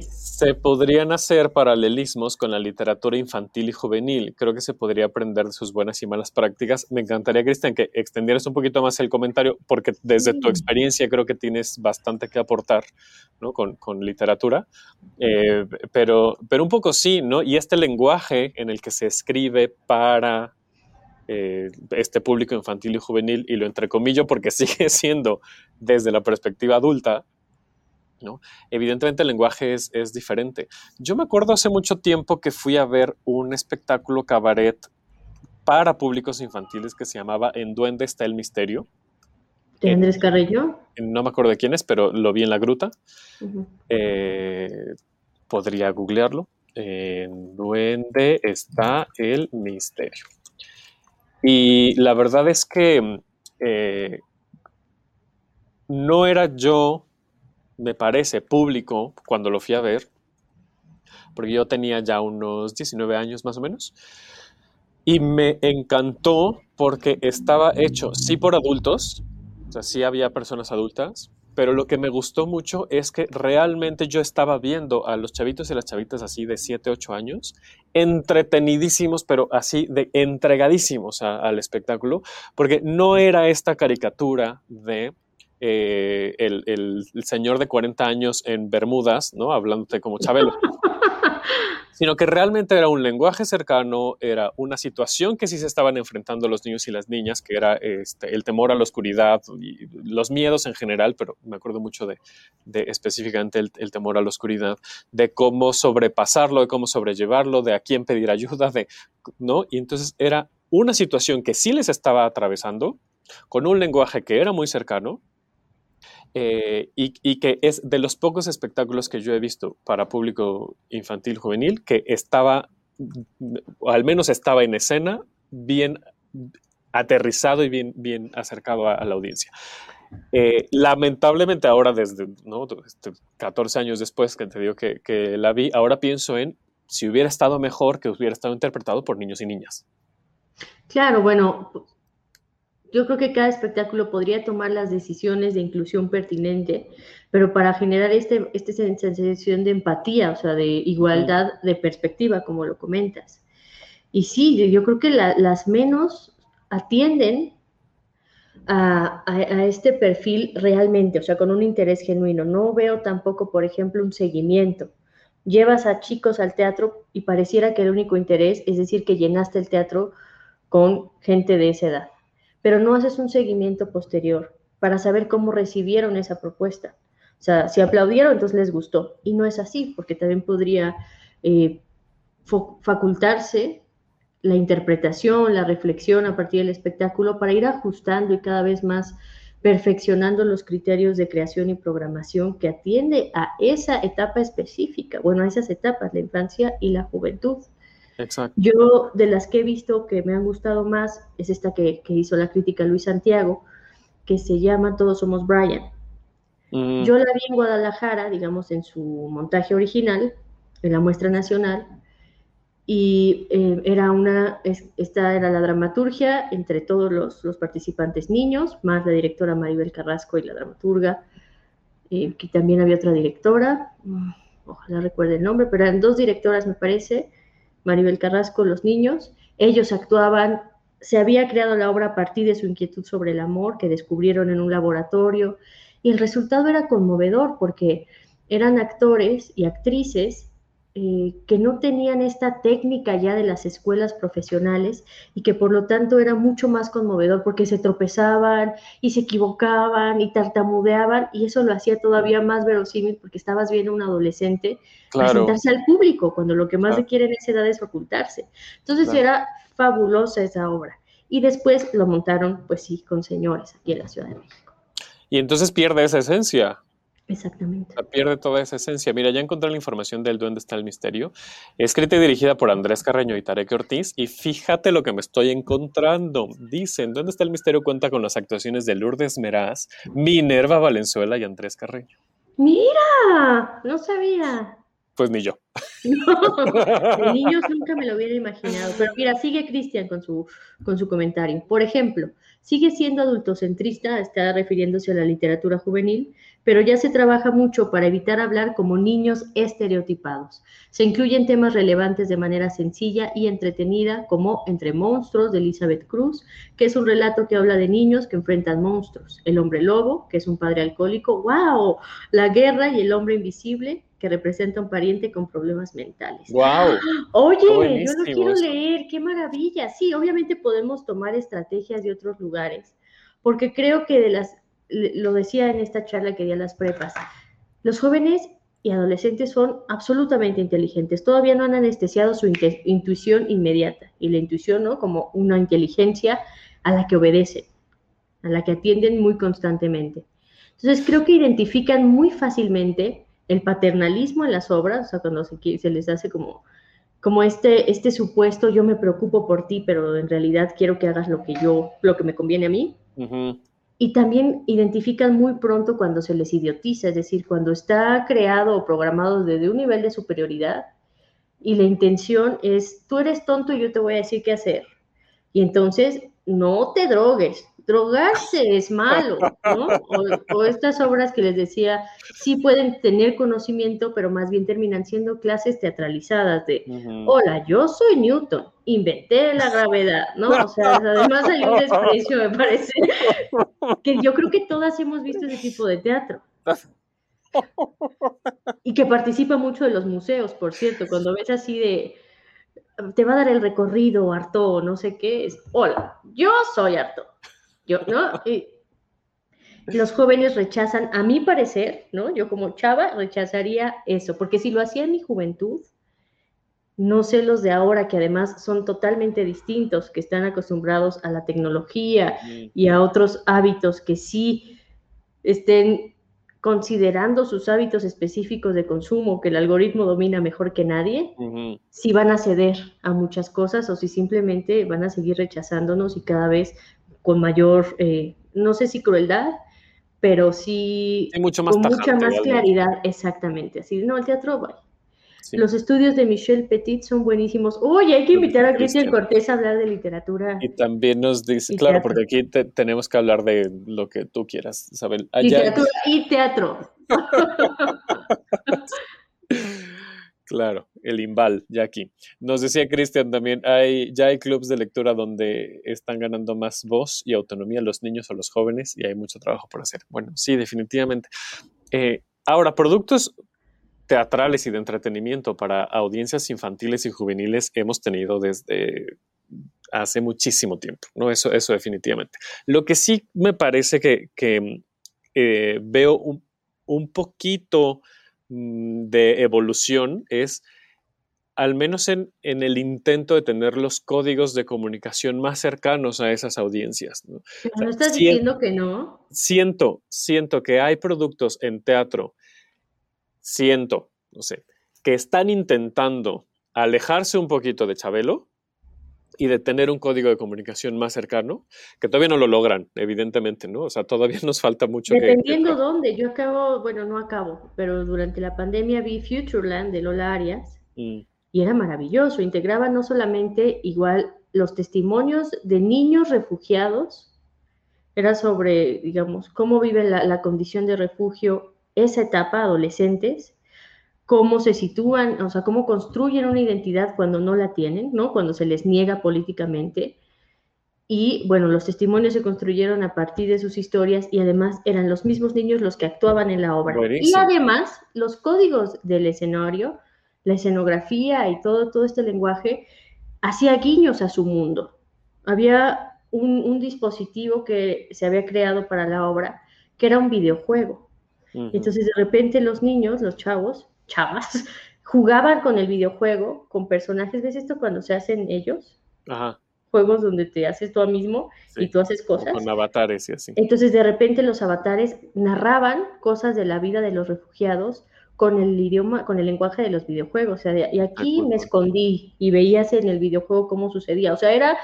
Se podrían hacer paralelismos con la literatura infantil y juvenil. Creo que se podría aprender de sus buenas y malas prácticas. Me encantaría, Cristian, que extendieras un poquito más el comentario, porque desde tu experiencia creo que tienes bastante que aportar ¿no? con, con literatura. Eh, pero, pero un poco sí, ¿no? Y este lenguaje en el que se escribe para eh, este público infantil y juvenil, y lo entrecomillo porque sigue siendo desde la perspectiva adulta, ¿no? Evidentemente el lenguaje es, diferente. Yo me acuerdo hace mucho tiempo que fui a ver un espectáculo cabaret para públicos infantiles que se llamaba En Duende está el misterio. ¿De Andrés Carrillo? No me acuerdo de quién es, pero lo vi en la gruta. Eh, podría googlearlo. En Duende está el misterio. Y la verdad es que eh, no era yo me parece, público cuando lo fui a ver, porque yo tenía ya unos 19 años más o menos, y me encantó porque estaba hecho, sí por adultos, o sea, sí había personas adultas, pero lo que me gustó mucho es que realmente yo estaba viendo a los chavitos y las chavitas así de 7, 8 años, entretenidísimos, pero así de entregadísimos al espectáculo, porque no era esta caricatura de eh, el, señor de 40 años en Bermudas, ¿no? Hablándote como Chabelo. sino que realmente era un lenguaje cercano, era una situación que sí se estaban enfrentando los niños y las niñas, que era este, el temor a la oscuridad y los miedos en general, pero me acuerdo mucho de, específicamente el, el, temor a la oscuridad, de cómo sobrepasarlo, de cómo sobrellevarlo, de a quién pedir ayuda, de, ¿no? Y entonces era una situación que sí les estaba atravesando, con un lenguaje que era muy cercano, eh, y, que es de los pocos espectáculos que yo he visto para público infantil juvenil que estaba, al menos estaba en escena, bien aterrizado y bien, bien acercado a, la audiencia. Eh, lamentablemente ahora, desde 14 este, años después que te digo que, que la vi, ahora pienso en si hubiera estado mejor que hubiera estado interpretado por niños y niñas. Claro, bueno, yo creo que cada espectáculo podría tomar las decisiones de inclusión pertinente, pero para generar este, esta sensación de empatía, o sea, de igualdad de perspectiva, como lo comentas. Y sí, yo, creo que las menos atienden a, a, este perfil realmente, o sea, con un interés genuino. No veo tampoco, por ejemplo, un seguimiento. Llevas a chicos al teatro y pareciera que el único interés es decir que llenaste el teatro con gente de esa edad pero no haces un seguimiento posterior para saber cómo recibieron esa propuesta. O sea, si aplaudieron, entonces les gustó. Y no es así, porque también podría eh, facultarse la interpretación, la reflexión a partir del espectáculo para ir ajustando y cada vez más perfeccionando los criterios de creación y programación que atiende a esa etapa específica, bueno, a esas etapas, la infancia y la juventud. Yo, de las que he visto que me han gustado más, es esta que, hizo la crítica Luis Santiago, que se llama Todos Somos Brian. Mm. Yo la vi en Guadalajara, digamos, en su montaje original, en la muestra nacional, y eh, era una, esta era la dramaturgia entre todos los, participantes niños, más la directora Maribel Carrasco y la dramaturga, eh, que también había otra directora, mm, ojalá recuerde el nombre, pero eran dos directoras, me parece, Maribel Carrasco, Los Niños. Ellos actuaban, se había creado la obra a partir de su inquietud sobre el amor que descubrieron en un laboratorio y el resultado era conmovedor porque eran actores y actrices eh, que no tenían esta técnica ya de las escuelas profesionales y que por lo tanto era mucho más conmovedor porque se tropezaban y se equivocaban y tartamudeaban y eso lo hacía todavía más verosímil porque estabas viendo a un adolescente presentarse al público cuando lo que más se quiere en esa edad es ocultarse. Entonces era fabulosa esa obra. Y después lo montaron, pues sí, con señores aquí en la Ciudad de México. Y entonces pierde esa esencia. Exactamente. Pierde toda esa esencia. Mira, ya encontré la información del Duende está el misterio. Escrita y dirigida por Andrés Carreño y Tarek Ortiz. Y fíjate lo que me estoy encontrando. Dicen, ¿Dónde está el misterio? Cuenta con las actuaciones de Lourdes Meraz, Minerva Valenzuela y Andrés Carreño. Mira, no sabía. Pues ni yo. No, de niños nunca me lo hubiera imaginado. Pero mira, sigue Cristian con su, con su comentario. Por ejemplo, sigue siendo adultocentrista, está refiriéndose a la literatura juvenil, pero ya se trabaja mucho para evitar hablar como niños estereotipados. Se incluyen temas relevantes de manera sencilla y entretenida, como Entre monstruos de Elizabeth Cruz, que es un relato que habla de niños que enfrentan monstruos. El hombre lobo, que es un padre alcohólico. ¡Wow! La guerra y el hombre invisible, que representa un pariente con problemas mentales. ¡Wow! Oye, yo lo quiero leer, qué maravilla. Sí, obviamente podemos tomar estrategias de otros lugares, porque creo que de las lo decía en esta charla que di a las prepas, los jóvenes y adolescentes son absolutamente inteligentes, todavía no han anestesiado su intuición inmediata, y la intuición, ¿no? Como una inteligencia a la que obedecen, a la que atienden muy constantemente. Entonces, creo que identifican muy fácilmente el paternalismo en las obras, o sea, cuando se, les hace como, como este, este supuesto, yo me preocupo por ti, pero en realidad quiero que hagas lo que yo, lo que me conviene a mí. Y también identifican muy pronto cuando se les idiotiza, es decir, cuando está creado o programado desde un nivel de superioridad y la intención es, tú eres tonto y yo te voy a decir qué hacer. Y entonces, no te drogues, drogarse es malo, ¿no? O, estas obras que les decía, sí pueden tener conocimiento, pero más bien terminan siendo clases teatralizadas de, hola, yo soy Newton, inventé la gravedad, ¿no? O sea, además hay un desprecio, me parece, que yo creo que todas hemos visto ese tipo de teatro. Y que participa mucho de los museos, por cierto, cuando ves así de, te va a dar el recorrido, Arto, no sé qué, es, hola, yo soy Arto yo, ¿no? Y los jóvenes rechazan, a mi parecer, ¿no? Yo como chava rechazaría eso, porque si lo hacía en mi juventud, no sé los de ahora que además son totalmente distintos, que están acostumbrados a la tecnología y a otros hábitos que sí estén considerando sus hábitos específicos de consumo, que el algoritmo domina mejor que nadie, si van a ceder a muchas cosas o si simplemente van a seguir rechazándonos y cada vez con mayor, eh, no sé si crueldad, pero sí, mucho más con mucha más claridad, exactamente. Así, no, el teatro, Los estudios de Michelle Petit son buenísimos. Oye, hay que invitar a Cristian Cortés a hablar de literatura. Y también nos dice, claro, porque aquí tenemos que hablar de lo que tú quieras, Isabel. Literatura y teatro. Claro, el Imbal, ya aquí. Nos decía Cristian también, hay, ya hay clubes de lectura donde están ganando más voz y autonomía los niños o los jóvenes y hay mucho trabajo por hacer. Bueno, sí, definitivamente. Eh, ahora, productos teatrales y de entretenimiento para audiencias infantiles y juveniles hemos tenido desde hace muchísimo tiempo, ¿no? Eso, eso definitivamente. Lo que sí me parece que, eh, veo un, un poquito de evolución es, al menos en, el intento de tener los códigos de comunicación más cercanos a esas audiencias. ¿no? ¿No estás diciendo que no? Siento, siento que hay productos en teatro, siento, no sé, que están intentando alejarse un poquito de Chabelo, y de tener un código de comunicación más cercano, que todavía no lo logran, evidentemente, ¿no? O sea, todavía nos falta mucho. Dependiendo dónde, yo acabo, bueno, no acabo, pero durante la pandemia vi Futureland de Lola Arias mm. y era maravilloso, integraba no solamente igual los testimonios de niños refugiados, era sobre, digamos, cómo vive la, la condición de refugio esa etapa, adolescentes, cómo se sitúan, o sea, cómo construyen una identidad cuando no la tienen, ¿no? Cuando se les niega políticamente. Y bueno, los testimonios se construyeron a partir de sus historias y además eran los mismos niños los que actuaban en la obra. Y además, los códigos del escenario, la escenografía y todo, todo este lenguaje hacía guiños a su mundo. Había un, dispositivo que se había creado para la obra, que era un videojuego. Entonces, de repente los niños, los chavos, chavas, jugaban con el videojuego, con personajes. ¿Ves esto cuando se hacen ellos? Ajá. juegos donde te haces tú mismo y tú haces cosas. Con avatares y así. Entonces, de repente los avatares narraban cosas de la vida de los refugiados con el idioma, con el lenguaje de los videojuegos. O sea, y aquí me escondí y veías en el videojuego cómo sucedía. O sea, era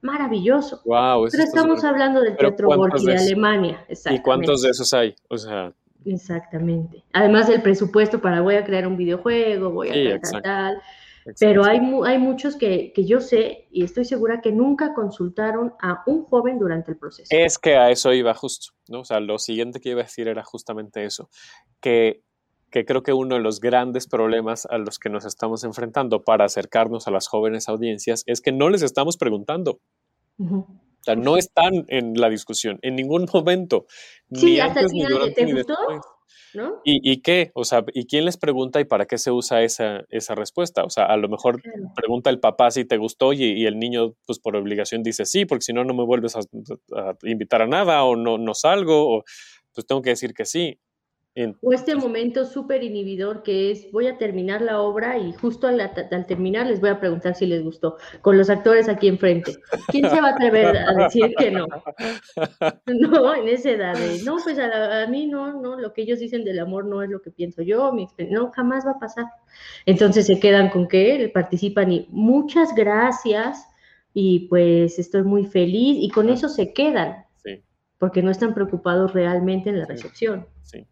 maravilloso. Wow, Pero estamos hablando del teatro de Alemania. ¿Y cuántos de esos hay? O sea. Exactamente. Además del presupuesto para voy a crear un videojuego, voy a sí, tal. Pero hay, hay muchos que, que, yo sé y estoy segura que nunca consultaron a un joven durante el proceso. Es que a eso iba justo, ¿no? O sea, lo siguiente que iba a decir era justamente eso, que, que creo que uno de los grandes problemas a los que nos estamos enfrentando para acercarnos a las jóvenes audiencias es que no les estamos preguntando. O sea, no están en la discusión en ningún momento. Sí, ni hasta antes, el final, ¿te gustó? ¿Y, qué? O sea, ¿y quién les pregunta y para qué se usa esa, esa respuesta? O sea, a lo mejor pregunta el papá si te gustó y, el niño, pues por obligación dice sí, porque si no, no me vuelves a, a, invitar a nada o no, no salgo, o pues tengo que decir que sí o este momento súper inhibidor que es voy a terminar la obra y justo al, terminar les voy a preguntar si les gustó, con los actores aquí enfrente. ¿Quién se va a atrever a decir que no? No, en esa edad de, no, pues a, mí no, no, lo que ellos dicen del amor no es lo que pienso yo, mi no, jamás va a pasar. Entonces se quedan con que participan y muchas gracias y pues estoy muy feliz y con eso se quedan. Porque no están preocupados realmente en la recepción. Sí.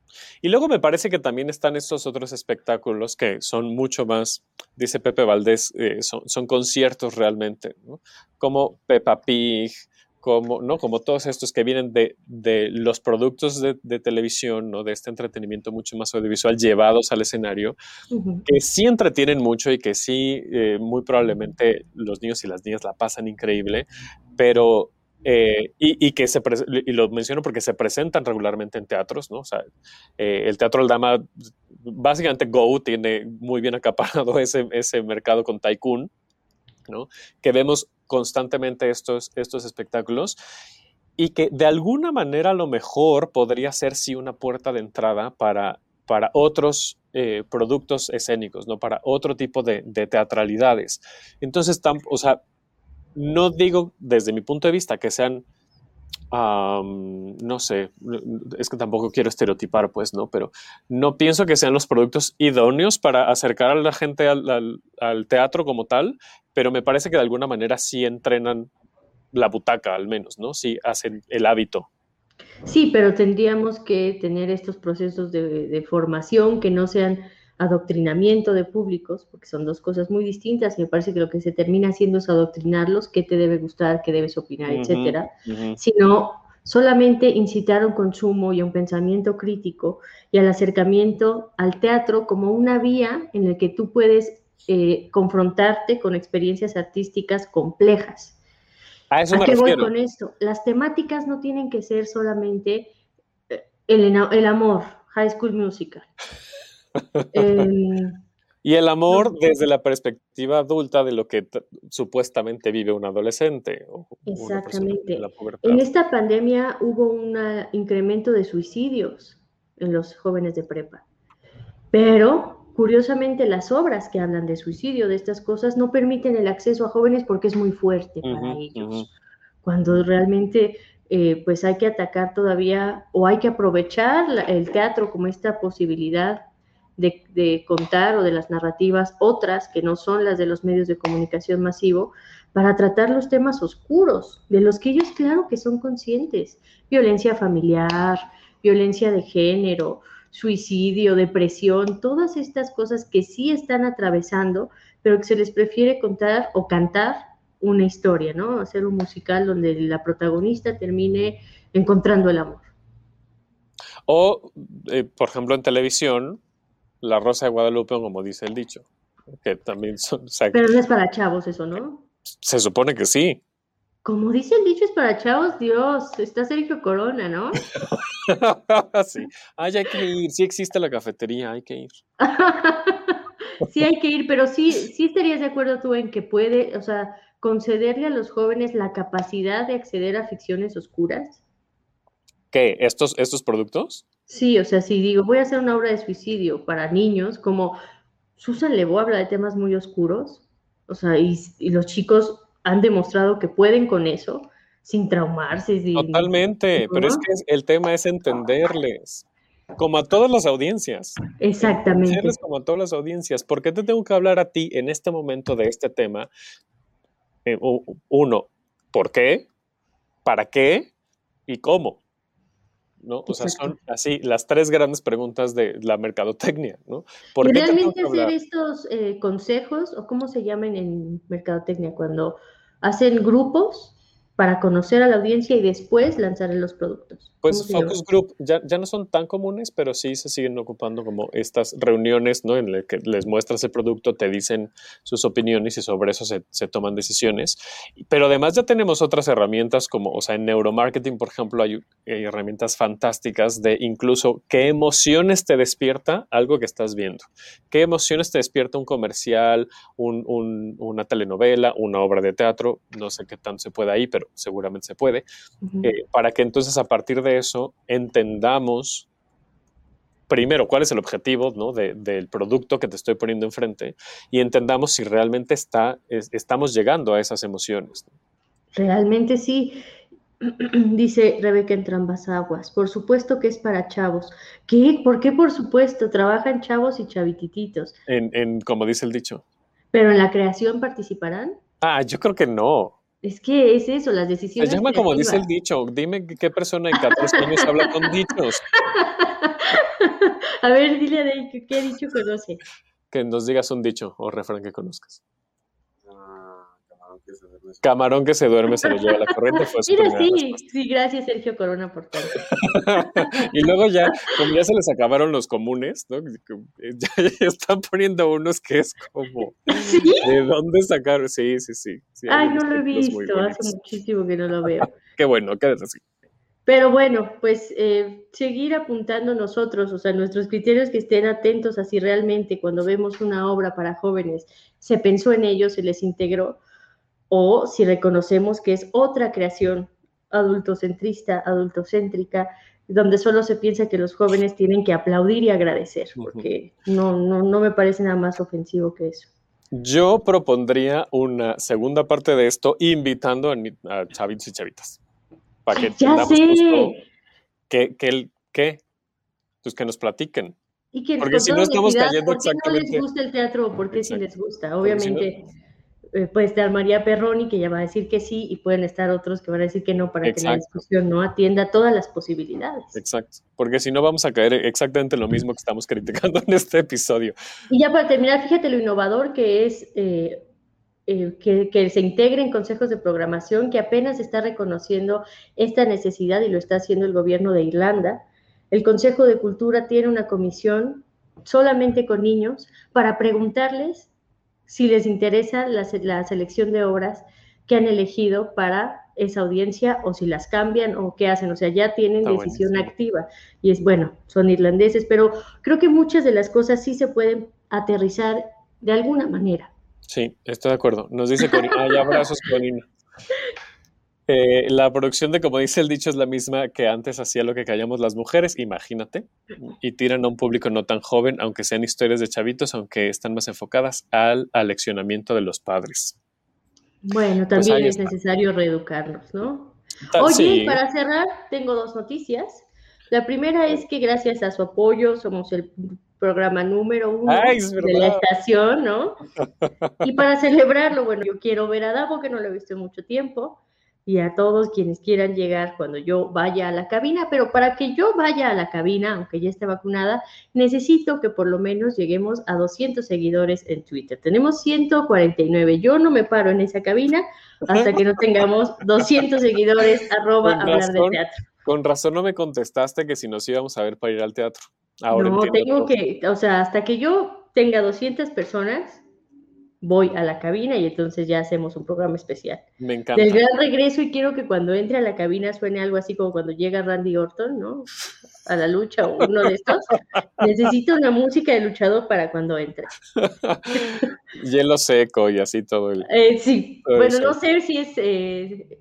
Y luego me parece que también están estos otros espectáculos que son mucho más, dice Pepe Valdés, eh, son, conciertos realmente, ¿no? como Peppa Pig, como, ¿no? como todos estos que vienen de, de los productos de, de, televisión, ¿no? de este entretenimiento mucho más audiovisual llevados al escenario, que sí entretienen mucho y que sí, eh, muy probablemente los niños y las niñas la pasan increíble, pero eh, y, que se y lo menciono porque se presentan regularmente en teatros, ¿no? O sea, eh, el Teatro Aldama, básicamente Go tiene muy bien acaparado ese, ese mercado con Tycoon, ¿no? Que vemos constantemente estos, estos espectáculos y que de alguna manera a lo mejor podría ser sí una puerta de entrada para, para otros eh, productos escénicos, ¿no? Para otro tipo de, de teatralidades. Entonces, o sea, no digo desde mi punto de vista que sean, no sé, es que tampoco quiero estereotipar, pues, ¿no? Pero no pienso que sean los productos idóneos para acercar a la gente al, teatro como tal, pero me parece que de alguna manera sí entrenan la butaca, al menos, ¿no? Sí hacen el hábito. Sí, pero tendríamos que tener estos procesos de formación que no sean adoctrinamiento de públicos, porque son dos cosas muy distintas y me parece que lo que se termina haciendo es adoctrinarlos, qué te debe gustar, qué debes opinar, etcétera, sino solamente incitar a un consumo y a un pensamiento crítico y al acercamiento al teatro como una vía en la que tú puedes eh, confrontarte con experiencias artísticas complejas. ¿A, eso qué voy con esto? Las temáticas no tienen que ser solamente eh, el, el amor, High School Musical. Em, y el amor desde la perspectiva adulta de lo que supuestamente vive un adolescente. Exactamente. En esta pandemia hubo un incremento de suicidios en los jóvenes de prepa. Pero, curiosamente, las obras que hablan de suicidio, de estas cosas, no permiten el acceso a jóvenes porque es muy fuerte para ellos. Cuando realmente eh, pues hay que atacar todavía o hay que aprovechar el teatro como esta posibilidad de, contar o de las narrativas otras que no son las de los medios de comunicación masivo para tratar los temas oscuros, de los que ellos claro que son conscientes. Violencia familiar, violencia de género, suicidio, depresión, todas estas cosas que sí están atravesando, pero que se les prefiere contar o cantar una historia, ¿no? Hacer un musical donde la protagonista termine encontrando el amor. O, eh, por ejemplo, en televisión, la Rosa de Guadalupe, como dice el dicho. Que también son. Pero no es para chavos eso, ¿no? Se supone que sí. Como dice el dicho, es para chavos, Dios, está Sergio Corona, ¿no? sí. Ay, hay que ir, sí existe la cafetería, hay que ir. sí hay que ir, pero sí, sí estarías de acuerdo tú en que puede, o sea, concederle a los jóvenes la capacidad de acceder a ficciones oscuras. ¿Qué? ¿Estos, estos productos? Sí, o sea, si digo, voy a hacer una obra de suicidio para niños, como Susan Lebeau habla de temas muy oscuros, o sea, y, los chicos han demostrado que pueden con eso, sin traumarse. Totalmente, pero es que el tema es entenderles. Como a todas las audiencias. Exactamente. Entenderles como a todas las audiencias. ¿Por qué te tengo que hablar a ti en este momento de este tema? Eh, uno, ¿por qué? ¿Para qué? ¿Y cómo? ¿No? O sea, son así las tres grandes preguntas de la mercadotecnia, ¿no? ¿Por ¿Y realmente hacer estos eh, consejos, o cómo se llaman en mercadotecnia, cuando hacen grupos para conocer a la audiencia y después lanzar los productos. Pues focus group ya, ya, no son tan comunes, pero sí se siguen ocupando como estas reuniones, ¿no? En las que les muestras el producto, te dicen sus opiniones y sobre eso se, se, toman decisiones. Pero además ya tenemos otras herramientas como, o sea, en neuromarketing, por ejemplo, hay, herramientas fantásticas de incluso qué emociones te despierta algo que estás viendo. ¿Qué emociones te despierta un comercial, un, un, una telenovela, una obra de teatro? No sé qué tanto se puede ahí, pero seguramente se puede, eh, para que entonces a partir de eso entendamos primero cuál es el objetivo ¿no? del producto que te estoy poniendo enfrente y entendamos si realmente está, estamos llegando a esas emociones. Realmente sí. Dice Rebeca entre ambas aguas. Por supuesto que es para chavos. ¿Qué? ¿Por qué por supuesto? Trabajan chavos y chavitititos. En, en, como dice el dicho. ¿Pero en la creación participarán? Ah, yo creo que no. Es que es eso, las decisiones. Se llama como dice el dicho. Dime qué persona en 14 años habla con dichos. A ver, dile a qué dicho conoce. Que nos digas un dicho o refrán que conozcas. Camarón que se duerme se lo lleva la corriente. Mira, sí, sí, gracias Sergio Corona por tanto. y luego ya, como ya se les acabaron los comunes, ¿no? Ya, están poniendo unos que es como, ¿de dónde sacar? Sí, sí, sí. Ay, no lo he visto, hace muchísimo que no lo veo. Qué bueno, quédate así. Pero bueno, pues eh, seguir apuntando nosotros, o sea, nuestros criterios que estén atentos a si realmente cuando vemos una obra para jóvenes se pensó en ellos, se les integró, o si reconocemos que es otra creación adultocentrista, adultocéntrica, donde solo se piensa que los jóvenes tienen que aplaudir y agradecer, porque no, no, no me parece nada más ofensivo que eso. Yo propondría una segunda parte de esto invitando a, chavitos y chavitas. Para que ya sé. que, que, que, pues que nos platiquen. Y que porque si no estamos cayendo ¿por qué no les gusta el teatro o por qué sí les gusta? Obviamente eh, puede estar María Perroni, que ya va a decir que sí, y pueden estar otros que van a decir que no, para que la discusión no atienda todas las posibilidades. Exacto, porque si no vamos a caer exactamente lo mismo que estamos criticando en este episodio. Y ya para terminar, fíjate lo innovador que es eh, eh, que, que, se integre en consejos de programación, que apenas está reconociendo esta necesidad y lo está haciendo el gobierno de Irlanda. El Consejo de Cultura tiene una comisión solamente con niños para preguntarles si les interesa la, selección de obras que han elegido para esa audiencia o si las cambian o qué hacen. O sea, ya tienen decisión activa. Y es bueno, son irlandeses, pero creo que muchas de las cosas sí se pueden aterrizar de alguna manera. Sí, estoy de acuerdo. Nos dice Corina. Ay, abrazos, Corina. Eh, la producción de, como dice el dicho, es la misma que antes hacía lo que callamos las mujeres, imagínate, y tiran a un público no tan joven, aunque sean historias de chavitos, aunque están más enfocadas al aleccionamiento de los padres. Bueno, pues también es necesario reeducarlos, ¿no? Oye, para cerrar, tengo dos noticias. La primera es que gracias a su apoyo somos el programa número uno de la estación, ¿no? Y para celebrarlo, bueno, yo quiero ver a Davo, que no lo he visto en mucho tiempo y a todos quienes quieran llegar cuando yo vaya a la cabina, pero para que yo vaya a la cabina, aunque ya esté vacunada, necesito que por lo menos lleguemos a 200 seguidores en Twitter. Tenemos 149. Yo no me paro en esa cabina hasta que no tengamos 200 seguidores arroba hablar de teatro. Con razón no me contestaste que si nos íbamos a ver para ir al teatro. Ahora no, tengo que, o sea, hasta que yo tenga 200 personas, voy a la cabina y entonces ya hacemos un programa especial. Me encanta. Del gran regreso y quiero que cuando entre a la cabina suene algo así como cuando llega Randy Orton, ¿no? A la lucha o uno de estos. Necesito una música de luchador para cuando entre. Hielo seco y así todo el... Eh, sí, bueno, no sé si es... Eh,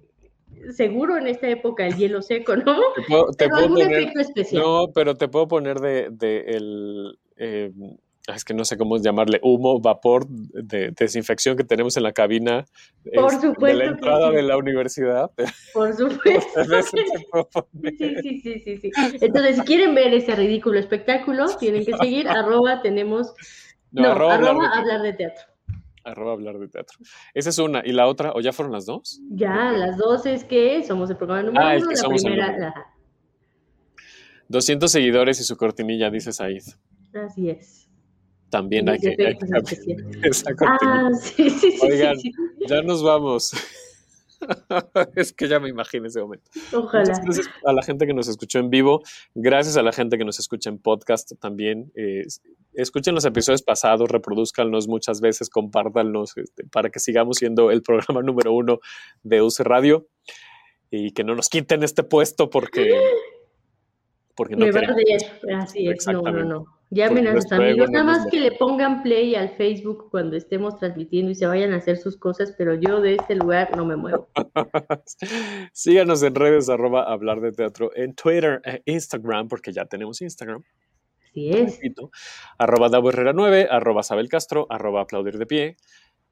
seguro en esta época el hielo seco, ¿no? Te puedo, poner, efecto especial. No, pero te puedo poner de, de el, eh, es que no sé cómo llamarle, humo, vapor de desinfección que tenemos en la cabina Por este, supuesto de la entrada sí. de la universidad. Por supuesto. Sí, sí, sí, sí, sí. Entonces, si quieren ver ese ridículo espectáculo, tienen que seguir arroba tenemos, No, no, arroba arroba, hablar, de, hablar de teatro. arroba hablar de teatro. Esa es una. ¿Y la otra? ¿O ya fueron las dos? Ya, las dos es que somos el programa número Ah, el uno, que la somos el primera, número ajá, 200 seguidores y su cortinilla, dice Said. así es. También hay que, hay esa. Ah, sí, sí, sí, Oigan, sí, Ya nos vamos. es que ya me imagino ese momento. Ojalá. Muchas gracias a la gente que nos escuchó en vivo. Gracias a la gente que nos escucha en podcast también. Eh, escuchen los episodios pasados, reproduzcanlos muchas veces, compártanlos este, para que sigamos siendo el programa número uno de UC Radio y que no nos quiten este puesto porque, porque no Me va a así es, no, no. Llamen a sus amigos, nada más que le pongan play al Facebook cuando estemos transmitiendo y se vayan a hacer sus cosas, pero yo de este lugar no me muevo. Síganos en redes arroba hablar de teatro en Twitter e Instagram, porque ya tenemos Instagram. Así es. arroba Davo Herrera 9, arroba Sabel Castro, arroba aplaudir de pie.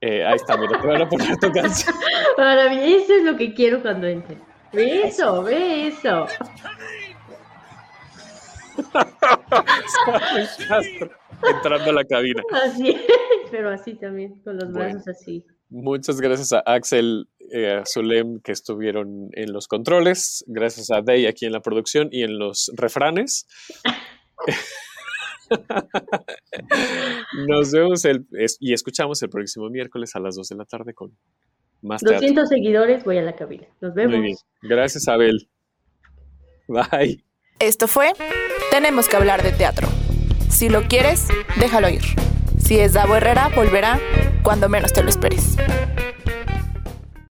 Eh, ahí está, mira, te van a poner tu canción. Para mí, eso es lo que quiero cuando entre. Ve eso, ve eso. Castro, entrando a la cabina. Así es, pero así también, con los Bueno. brazos así. Muchas gracias a Axel, eh, a Zulem que estuvieron en los controles, gracias a Day aquí en la producción y en los refranes. Nos vemos el, es- y escuchamos el próximo miércoles a las 2 de la tarde con más teatro. 200 seguidores, voy a la cabina. Nos vemos. Muy bien. Gracias, Abel. Bye. Esto fue Tenemos que hablar de teatro. Si lo quieres, déjalo ir. Si es Davo Herrera, volverá cuando menos te lo esperes.